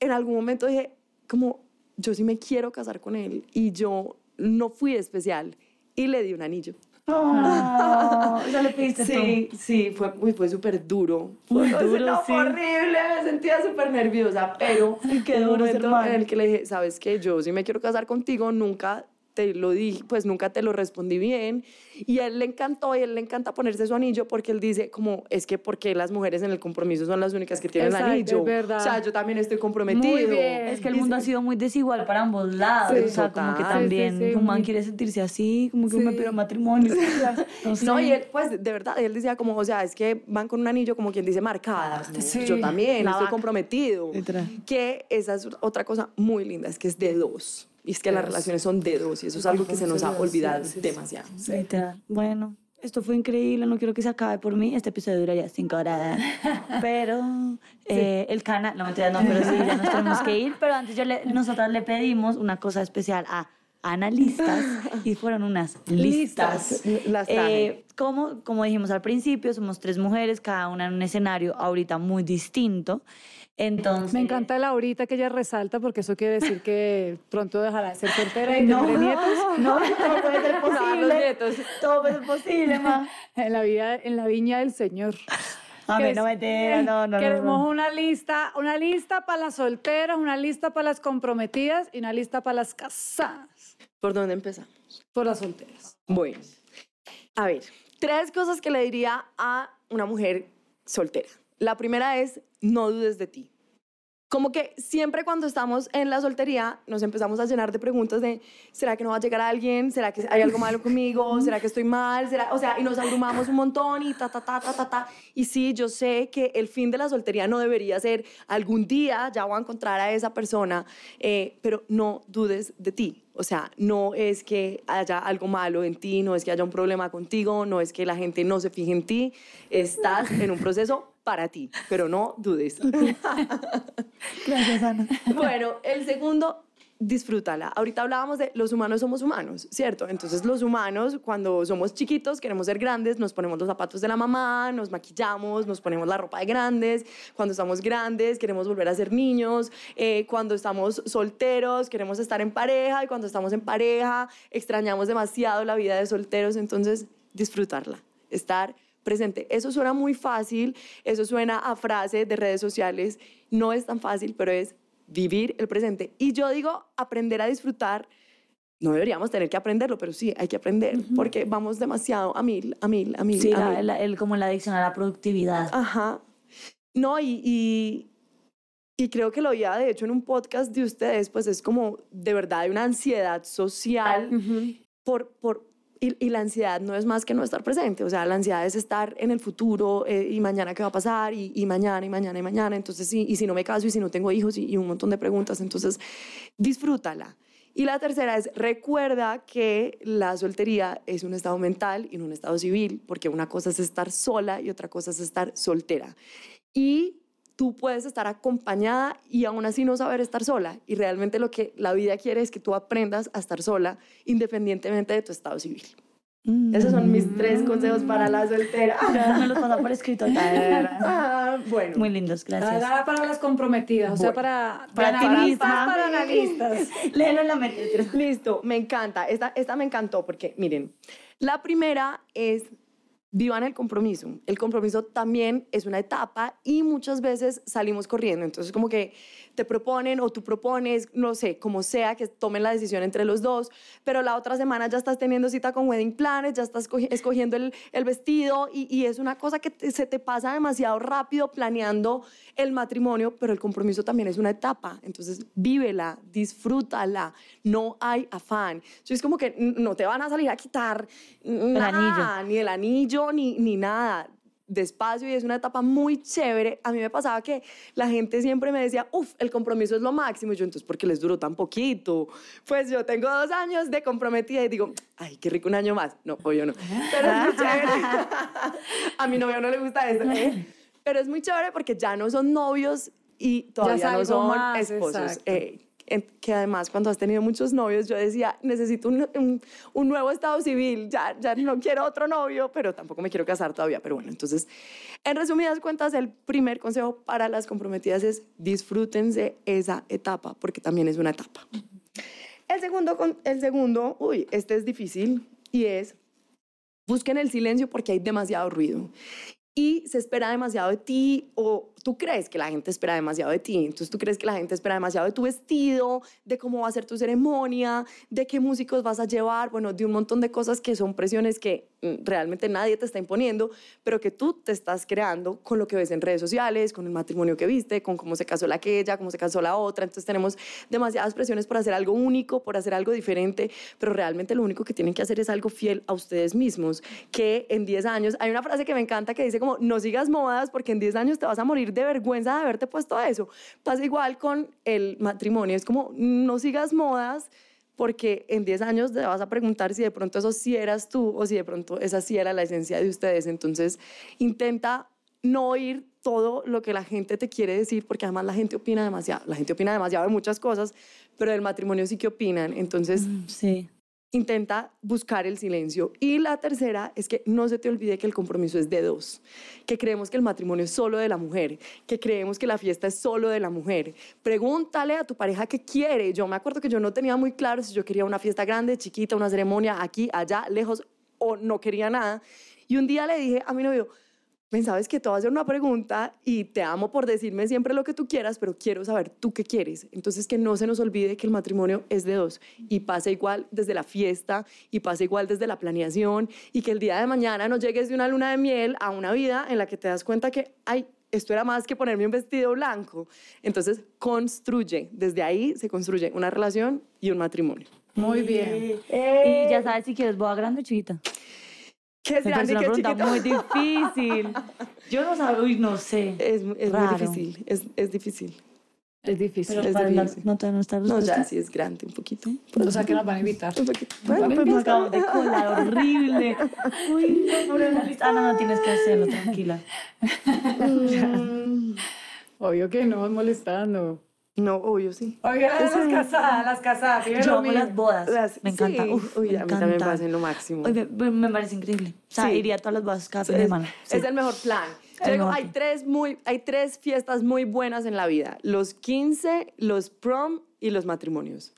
en algún momento dije, como, yo sí me quiero casar con él y yo no fui especial y le di un anillo. Oh, ¿Eso le pediste Sí, sí, fue, uy, fue súper duro. Fue, duro, no, sí. horrible, me sentía súper nerviosa, pero qué duro momento en el que le dije, sabes que yo sí me quiero casar contigo, nunca te lo dije, pues nunca te lo respondí bien. Y a él le encantó y a él le encanta ponerse su anillo porque él dice como, es que porque las mujeres en el compromiso son las únicas que tienen Exacto, anillo. es verdad. O sea, yo también estoy comprometido. Muy bien. Es que el mundo ha sido muy desigual para ambos lados. Sí, o sea, como que total. también Sí, sí, sí, un man muy- quiere sentirse así, como que me Sí. pidió matrimonio. No, sé. No, y él, pues, de verdad, él decía como, o sea, es que van con un anillo como quien dice marcadas. ¿no? Sí. Yo también, La estoy vaca. comprometido. Literal. Que esa es otra cosa muy linda, es que es de dos. Y es que las relaciones son de dos y eso es algo que se nos ha olvidado demasiado. Literal. Bueno, esto fue increíble. No quiero que se acabe por mí. Este episodio duraría cinco horas. Pero eh, el canal, no mentira, no, pero sí, ya nos tenemos que ir. Pero antes yo le, nosotras le pedimos una cosa especial a analistas y fueron unas listas. Las traje. Eh, como, como dijimos al principio, somos tres mujeres, cada una en un escenario ahorita muy distinto. Entonces, Me encanta la ahorita que ella resalta porque eso quiere decir que pronto dejará de ser soltera y No, tendré nietos. no, todo puede ser No, los posible. nietos. Todo puede ser posible, ma. En la vida, en la viña del Señor. A mí es- no me no, no, no, Queremos no. una lista, una lista para las solteras, una lista para las comprometidas y una lista para las casadas. ¿Por dónde empezamos? Por las solteras. Bueno, a ver, tres cosas que le diría a una mujer soltera. La primera es, no dudes de ti. Como que siempre cuando estamos en la soltería nos empezamos a llenar de preguntas de, ¿será que no va a llegar alguien? ¿Será que hay algo malo conmigo? ¿Será que estoy mal? ¿Será? O sea, y nos abrumamos un montón y ta, ta, ta, ta, ta, ta. Y sí, yo sé que el fin de la soltería no debería ser algún día ya voy a encontrar a esa persona, eh, pero no dudes de ti. O sea, no es que haya algo malo en ti, no es que haya un problema contigo, no es que la gente no se fije en ti. Estás en un proceso para ti, pero no dudes. Gracias, Ana. Bueno, el segundo, disfrútala. Ahorita hablábamos de los humanos somos humanos, ¿cierto? Entonces los humanos cuando somos chiquitos queremos ser grandes, nos ponemos los zapatos de la mamá, nos maquillamos, nos ponemos la ropa de grandes. Cuando estamos grandes queremos volver a ser niños. Eh, cuando estamos solteros queremos estar en pareja y cuando estamos en pareja extrañamos demasiado la vida de solteros. Entonces disfrutarla, estar presente. Eso suena muy fácil, eso suena a frase de redes sociales, no es tan fácil, pero es vivir el presente. Y yo digo, aprender a disfrutar, no deberíamos tener que aprenderlo, pero sí, hay que aprender, porque vamos demasiado a mil, a mil, a mil. Sí, a la- mil. el, como la adicción a la productividad. Ajá. No, y, y, y creo que lo oía, de hecho, en un podcast de ustedes, pues es como de verdad hay una ansiedad social por, por, y, y la ansiedad no es más que no estar presente, o sea, la ansiedad es estar en el futuro eh, y mañana qué va a pasar y, y mañana y mañana y mañana, entonces sí, y si no me caso y si no tengo hijos y, y un montón de preguntas, entonces disfrútala. Y la tercera es, recuerda que la soltería es un estado mental y no un estado civil, porque una cosa es estar sola y otra cosa es estar soltera. Y tú puedes estar acompañada y aún así no saber estar sola. Y realmente lo que la vida quiere es que tú aprendas a estar sola independientemente de tu estado civil. Esos son mis tres consejos para la soltera. Me los pasa por escrito. Ah, bueno. Muy lindos, gracias. Ahora para las comprometidas, o sea, para, Para ti para, misma. para analistas. Léelo en la mente. Listo, me encanta. Esta, esta me encantó porque, miren, la primera es vivan el compromiso. El compromiso también es una etapa y muchas veces salimos corriendo. Entonces, como que te proponen o tú propones, no sé, como sea, que tomen la decisión entre los dos, pero la otra semana ya estás teniendo cita con wedding planners, ya estás cogi- escogiendo el, el vestido y, y es una cosa que te- se te pasa demasiado rápido planeando el matrimonio, pero el compromiso también es una etapa. Entonces, vívela, disfrútala, no hay afán. Entonces, es como que no te van a salir a quitar nada, ni el anillo, ni, ni nada despacio y es una etapa muy chévere. A mí me pasaba que la gente siempre me decía, uff, el compromiso es lo máximo. Y yo, entonces, ¿por qué les duró tan poquito? Pues yo tengo dos años de comprometida y digo, ay, qué rico un año más. No, obvio no. Pero es muy chévere. A mi novio no le gusta eso. ¿eh? Pero es muy chévere porque ya no son novios y todavía no son más, esposos. Eh, que además cuando has tenido muchos novios, yo decía, necesito un, un- un nuevo estado civil, ya, ya no quiero otro novio, pero tampoco me quiero casar todavía. Pero bueno, entonces, en resumidas cuentas, el primer consejo para las comprometidas es disfrútense esa etapa, porque también es una etapa. El segundo, el segundo, uy, este es difícil, y es, busquen el silencio porque hay demasiado ruido y se espera demasiado de ti o tú crees que la gente espera demasiado de ti. Entonces tú crees que la gente espera demasiado de tu vestido, de cómo va a ser tu ceremonia, de qué músicos vas a llevar, bueno, de un montón de cosas que son presiones que mm, realmente nadie te está imponiendo, pero que tú te estás creando con lo que ves en redes sociales, con el matrimonio que viste, con cómo se casó la aquella, cómo se casó la otra. Entonces tenemos demasiadas presiones por hacer algo único, por hacer algo diferente, pero realmente lo único que tienen que hacer es algo fiel a ustedes mismos, que en 10 años, hay una frase que me encanta que dice como, no sigas modas porque en 10 años te vas a morir de vergüenza de haberte puesto eso. Pasa igual con el matrimonio, es como, no sigas modas porque en 10 años te vas a preguntar si de pronto eso sí eras tú o si de pronto esa sí era la esencia de ustedes. Entonces, intenta no oír todo lo que la gente te quiere decir, porque además la gente opina demasiado. La gente opina demasiado de muchas cosas, pero del matrimonio sí que opinan. Entonces, Sí. Intenta buscar el silencio. Y la tercera es que no se te olvide que el compromiso es de dos, que creemos que el matrimonio es solo de la mujer, que creemos que la fiesta es solo de la mujer. Pregúntale a tu pareja qué quiere. Yo me acuerdo que yo no tenía muy claro si yo quería una fiesta grande, chiquita, una ceremonia aquí, allá, lejos, o no quería nada. Y un día le dije a mi novio, ven, sabes que te voy a hacer una pregunta y te amo por decirme siempre lo que tú quieras, pero quiero saber tú qué quieres. Entonces, que no se nos olvide que el matrimonio es de dos y pasa igual desde la fiesta y pasa igual desde la planeación y que el día de mañana no llegues de una luna de miel a una vida en la que te das cuenta que, ay, esto era más que ponerme un vestido blanco. Entonces, construye. Desde ahí se construye una relación y un matrimonio. Muy bien. Y ya sabes si quieres boda grande o chiquita. ¿Qué es grande una qué pregunta chiquito? muy difícil. Yo no sabía, uy, no sé. Es, es muy Raro. difícil, es, es difícil. Es difícil. Pero es para la difícil. nota de nuestra No, respuesta. ya sí es grande un poquito. O sea, que nos van a invitar. Un poquito. Bueno, pues acabo de colar horrible. Uy, no, la lista. Ah, no, no tienes que hacerlo, tranquila. Obvio que no, es molestando. No, obvio, sí. Oiga, las casadas, las casadas. Yo lo amo mío. las bodas. Las- me encanta. sí. Uf, Uy, me a mí también me encanta. parecen lo máximo. Oye, me, me parece increíble. O sea, Sí. iría a todas las bodas cada fin de semana. Sí. es el mejor plan. Yo digo, hay tres, muy, hay tres fiestas muy buenas en la vida. Los 15, los prom y los matrimonios.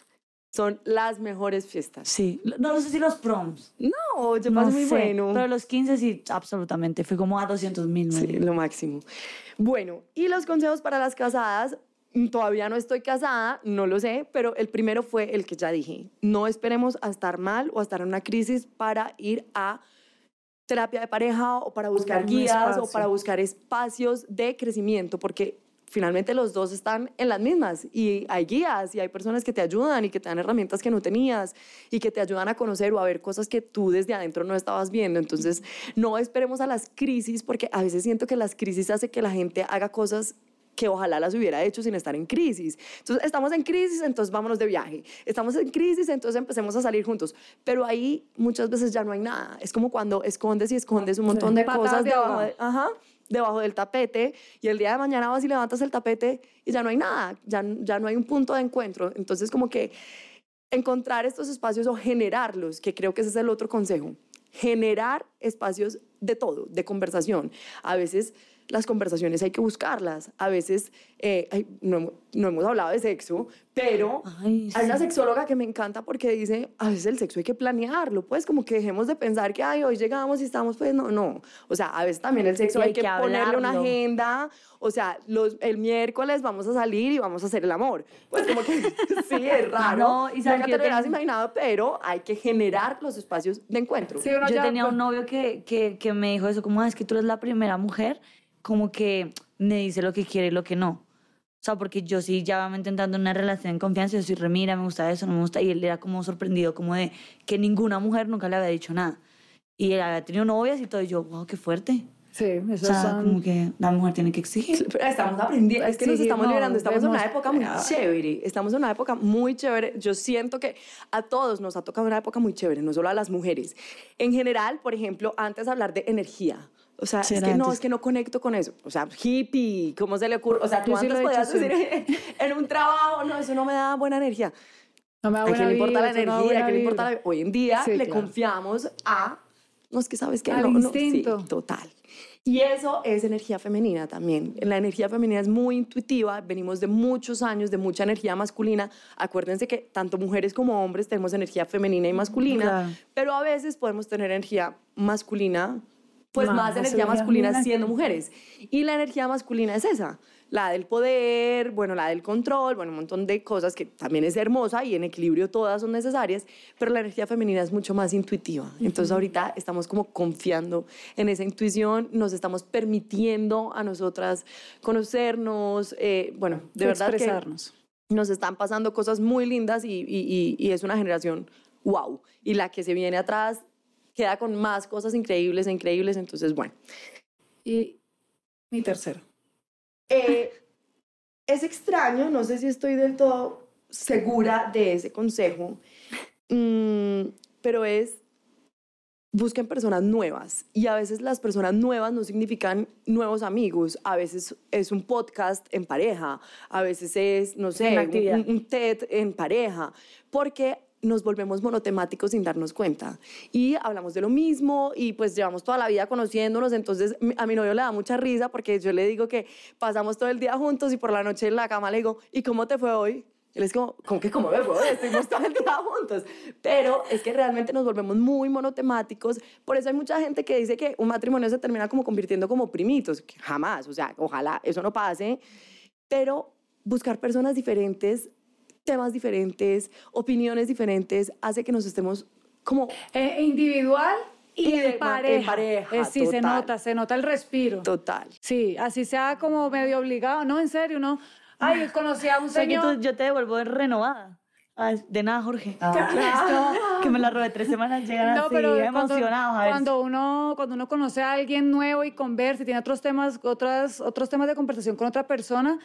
Son las mejores fiestas. Sí. No, no sé si los proms. No, yo No pasé muy sé, bueno. Pero los 15 sí, absolutamente. Fui como a 200 mil. Sí, lo máximo. Bueno, y los consejos para las casadas. Todavía no estoy casada, no lo sé, pero el primero fue el que ya dije. No esperemos a estar mal o a estar en una crisis para ir a terapia de pareja o para buscar guías o para buscar espacios de crecimiento, porque finalmente los dos están en las mismas y hay guías y hay personas que te ayudan y que te dan herramientas que no tenías y que te ayudan a conocer o a ver cosas que tú desde adentro no estabas viendo. Entonces, no esperemos a las crisis porque a veces siento que las crisis hace que la gente haga cosas que ojalá las hubiera hecho sin estar en crisis. Entonces, estamos en crisis, entonces vámonos de viaje. Estamos en crisis, entonces empecemos a salir juntos. Pero ahí muchas veces ya no hay nada. Es como cuando escondes y escondes un montón de cosas de debajo, de- ajá, debajo del tapete y el día de mañana vas y levantas el tapete y ya no hay nada, ya, ya no hay un punto de encuentro. Entonces, como que encontrar estos espacios o generarlos, que creo que ese es el otro consejo. generar espacios de todo, de conversación. A veces las conversaciones hay que buscarlas. A veces eh, no, no, hemos hablado de sexo, pero Ay, hay una sí. sexóloga que me encanta porque dice, a veces el sexo hay que planearlo, pues como que dejemos de pensar que, ay, hoy llegamos y estamos, pues no, no. O sea, a veces también el sexo Y hay, hay que, que ponerle una agenda. O sea, los, el miércoles vamos a salir y vamos a hacer el amor. Pues como que sí, es raro. No, y Nunca que te lo hubieras imaginado, pero hay que generar los espacios de encuentro. Sí, Yo ya- tenía un pues, novio que, que, que me dijo eso, como, "Ah, es que tú eres la primera mujer como que me dice lo que quiere y lo que no. O sea, porque yo sí ya me intentando una relación en confianza, yo soy remira, me gusta eso, no me gusta, y él era como sorprendido, como de que ninguna mujer nunca le había dicho nada. Y él había tenido novias y todo, y yo, wow, qué fuerte. Sí, O eso sea, son... como que la mujer tiene que exigir. Pero estamos aprendiendo, es que nos Sí, estamos no, liberando, estamos en una vemos- época muy chévere, estamos en una época muy chévere. Yo siento que a todos nos ha tocado una época muy chévere, no solo a las mujeres. En general, por ejemplo, antes hablar de energía. O sea, es Sí, que no, antes. es que no conecto con eso. O sea, hippie, ¿cómo se le ocurre? O sea, tú sí lo antes he podías decir en un trabajo, no, eso no me da buena energía. No me da ¿A quién buena le importa la vibra, eso no energía? ¿A buena quién le importa la... Hoy en día Sí, le claro. confiamos a... No, es que sabes que Al no, no, instinto. sí, total. Y eso es energía femenina también. La energía femenina es muy intuitiva, venimos de muchos años de mucha energía masculina. Acuérdense que tanto mujeres como hombres tenemos energía femenina y masculina, Claro. pero a veces podemos tener energía masculina, pues Más más, energía masculina. siendo mujeres. Y la energía masculina es esa, la del poder, bueno, la del control, bueno, un montón de cosas que también es hermosa y en equilibrio todas son necesarias, pero la energía femenina es mucho más intuitiva. Entonces ahorita estamos como confiando en esa intuición, nos estamos permitiendo a nosotras conocernos, eh, bueno, de verdad que Expresarnos. nos están pasando cosas muy lindas y, y- y- y es una generación wow. Y la que se viene atrás queda con más cosas increíbles e increíbles. Entonces, bueno, Y mi tercero. Eh, es extraño, no sé si estoy del todo segura de ese consejo, mm, pero es busquen personas nuevas. Y a veces las personas nuevas no significan nuevos amigos, a veces es un podcast en pareja, a veces es, no sé, un- un TED en pareja, porque nos volvemos monotemáticos sin darnos cuenta y hablamos de lo mismo y pues llevamos toda la vida conociéndonos, entonces a mi novio le da mucha risa porque yo le digo que pasamos todo el día juntos y por la noche en la cama le digo, ¿y cómo te fue hoy? Él es como, ¿cómo que cómo me fue? Estuvimos todo el día juntos. Pero es que realmente nos volvemos muy monotemáticos. Por eso hay mucha gente que dice que un matrimonio se termina como convirtiendo como primitos. Jamás, o sea, ojalá eso no pase. Pero buscar personas diferentes, temas diferentes, opiniones diferentes, hace que nos estemos como Eh, individual y, Y de- pareja. en pareja, Eh, sí, se total. nota, se nota el respiro. total. Sí, así sea como medio obligado. No, en serio, no. Ay, conocí a un O sea, que señor. tú- yo te devuelvo renovada. Ay, de nada, Jorge. Ah. que me la robé tres semanas, llegan No, así pero cuando, emocionados. a ver. cuando uno cuando uno conoce a alguien nuevo y conversa y tiene otros temas otras otros temas de conversación con otra persona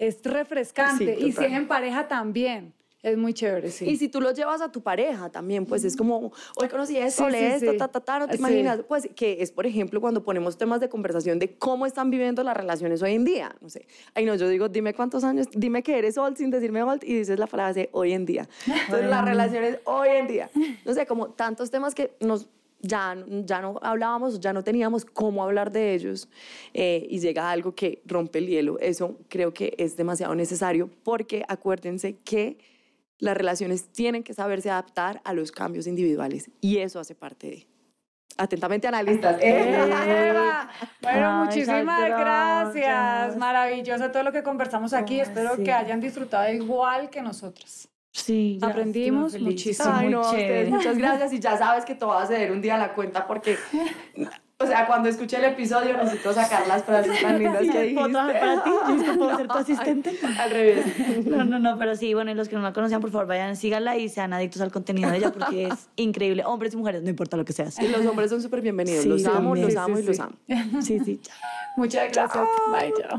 es refrescante Sí, y si es en pareja también es muy chévere sí Y si tú lo llevas a tu pareja también, pues es como, hoy conocí esto, Sí, hablé sí, esto, sí. ta, ta, ta, no te imaginas. Pues que es, por ejemplo, cuando ponemos temas de conversación de cómo están viviendo las relaciones hoy en día. No sé, ay no, yo digo, dime cuántos años, dime que eres old sin decirme old y dices la frase hoy en día. Entonces, las relaciones hoy en día. No sé, como tantos temas que nos... Ya, ya no hablábamos, ya no teníamos cómo hablar de ellos eh, y llega algo que rompe el hielo. Eso creo que es demasiado necesario porque acuérdense que las relaciones tienen que saberse adaptar a los cambios individuales y eso hace parte de. Atentamente, analistas. Eva. Bueno, Ay, muchísimas gracias. gracias. Maravilloso todo lo que conversamos aquí. Espero sí. que hayan disfrutado igual que nosotras. Sí, ya, Aprendimos muchísimo. Ay, no, ustedes muchas gracias y ya sabes que te voy a ceder un día la cuenta porque, o sea, cuando escuché el episodio necesito sacar las frases tan lindas que dijiste. ¿Puedo trabajar para ti? Yo ¿puedo ser tu asistente? Al revés. No, no, no, pero sí, bueno, y los que no la conocían, por favor, vayan, síganla y sean adictos al contenido de ella porque es increíble. Hombres y mujeres, no importa lo que seas. Y los hombres son súper bienvenidos. Sí, los amo, también. los Sí, amo sí, y los sí. amo. Sí, sí. Muchas gracias. Bye, chao.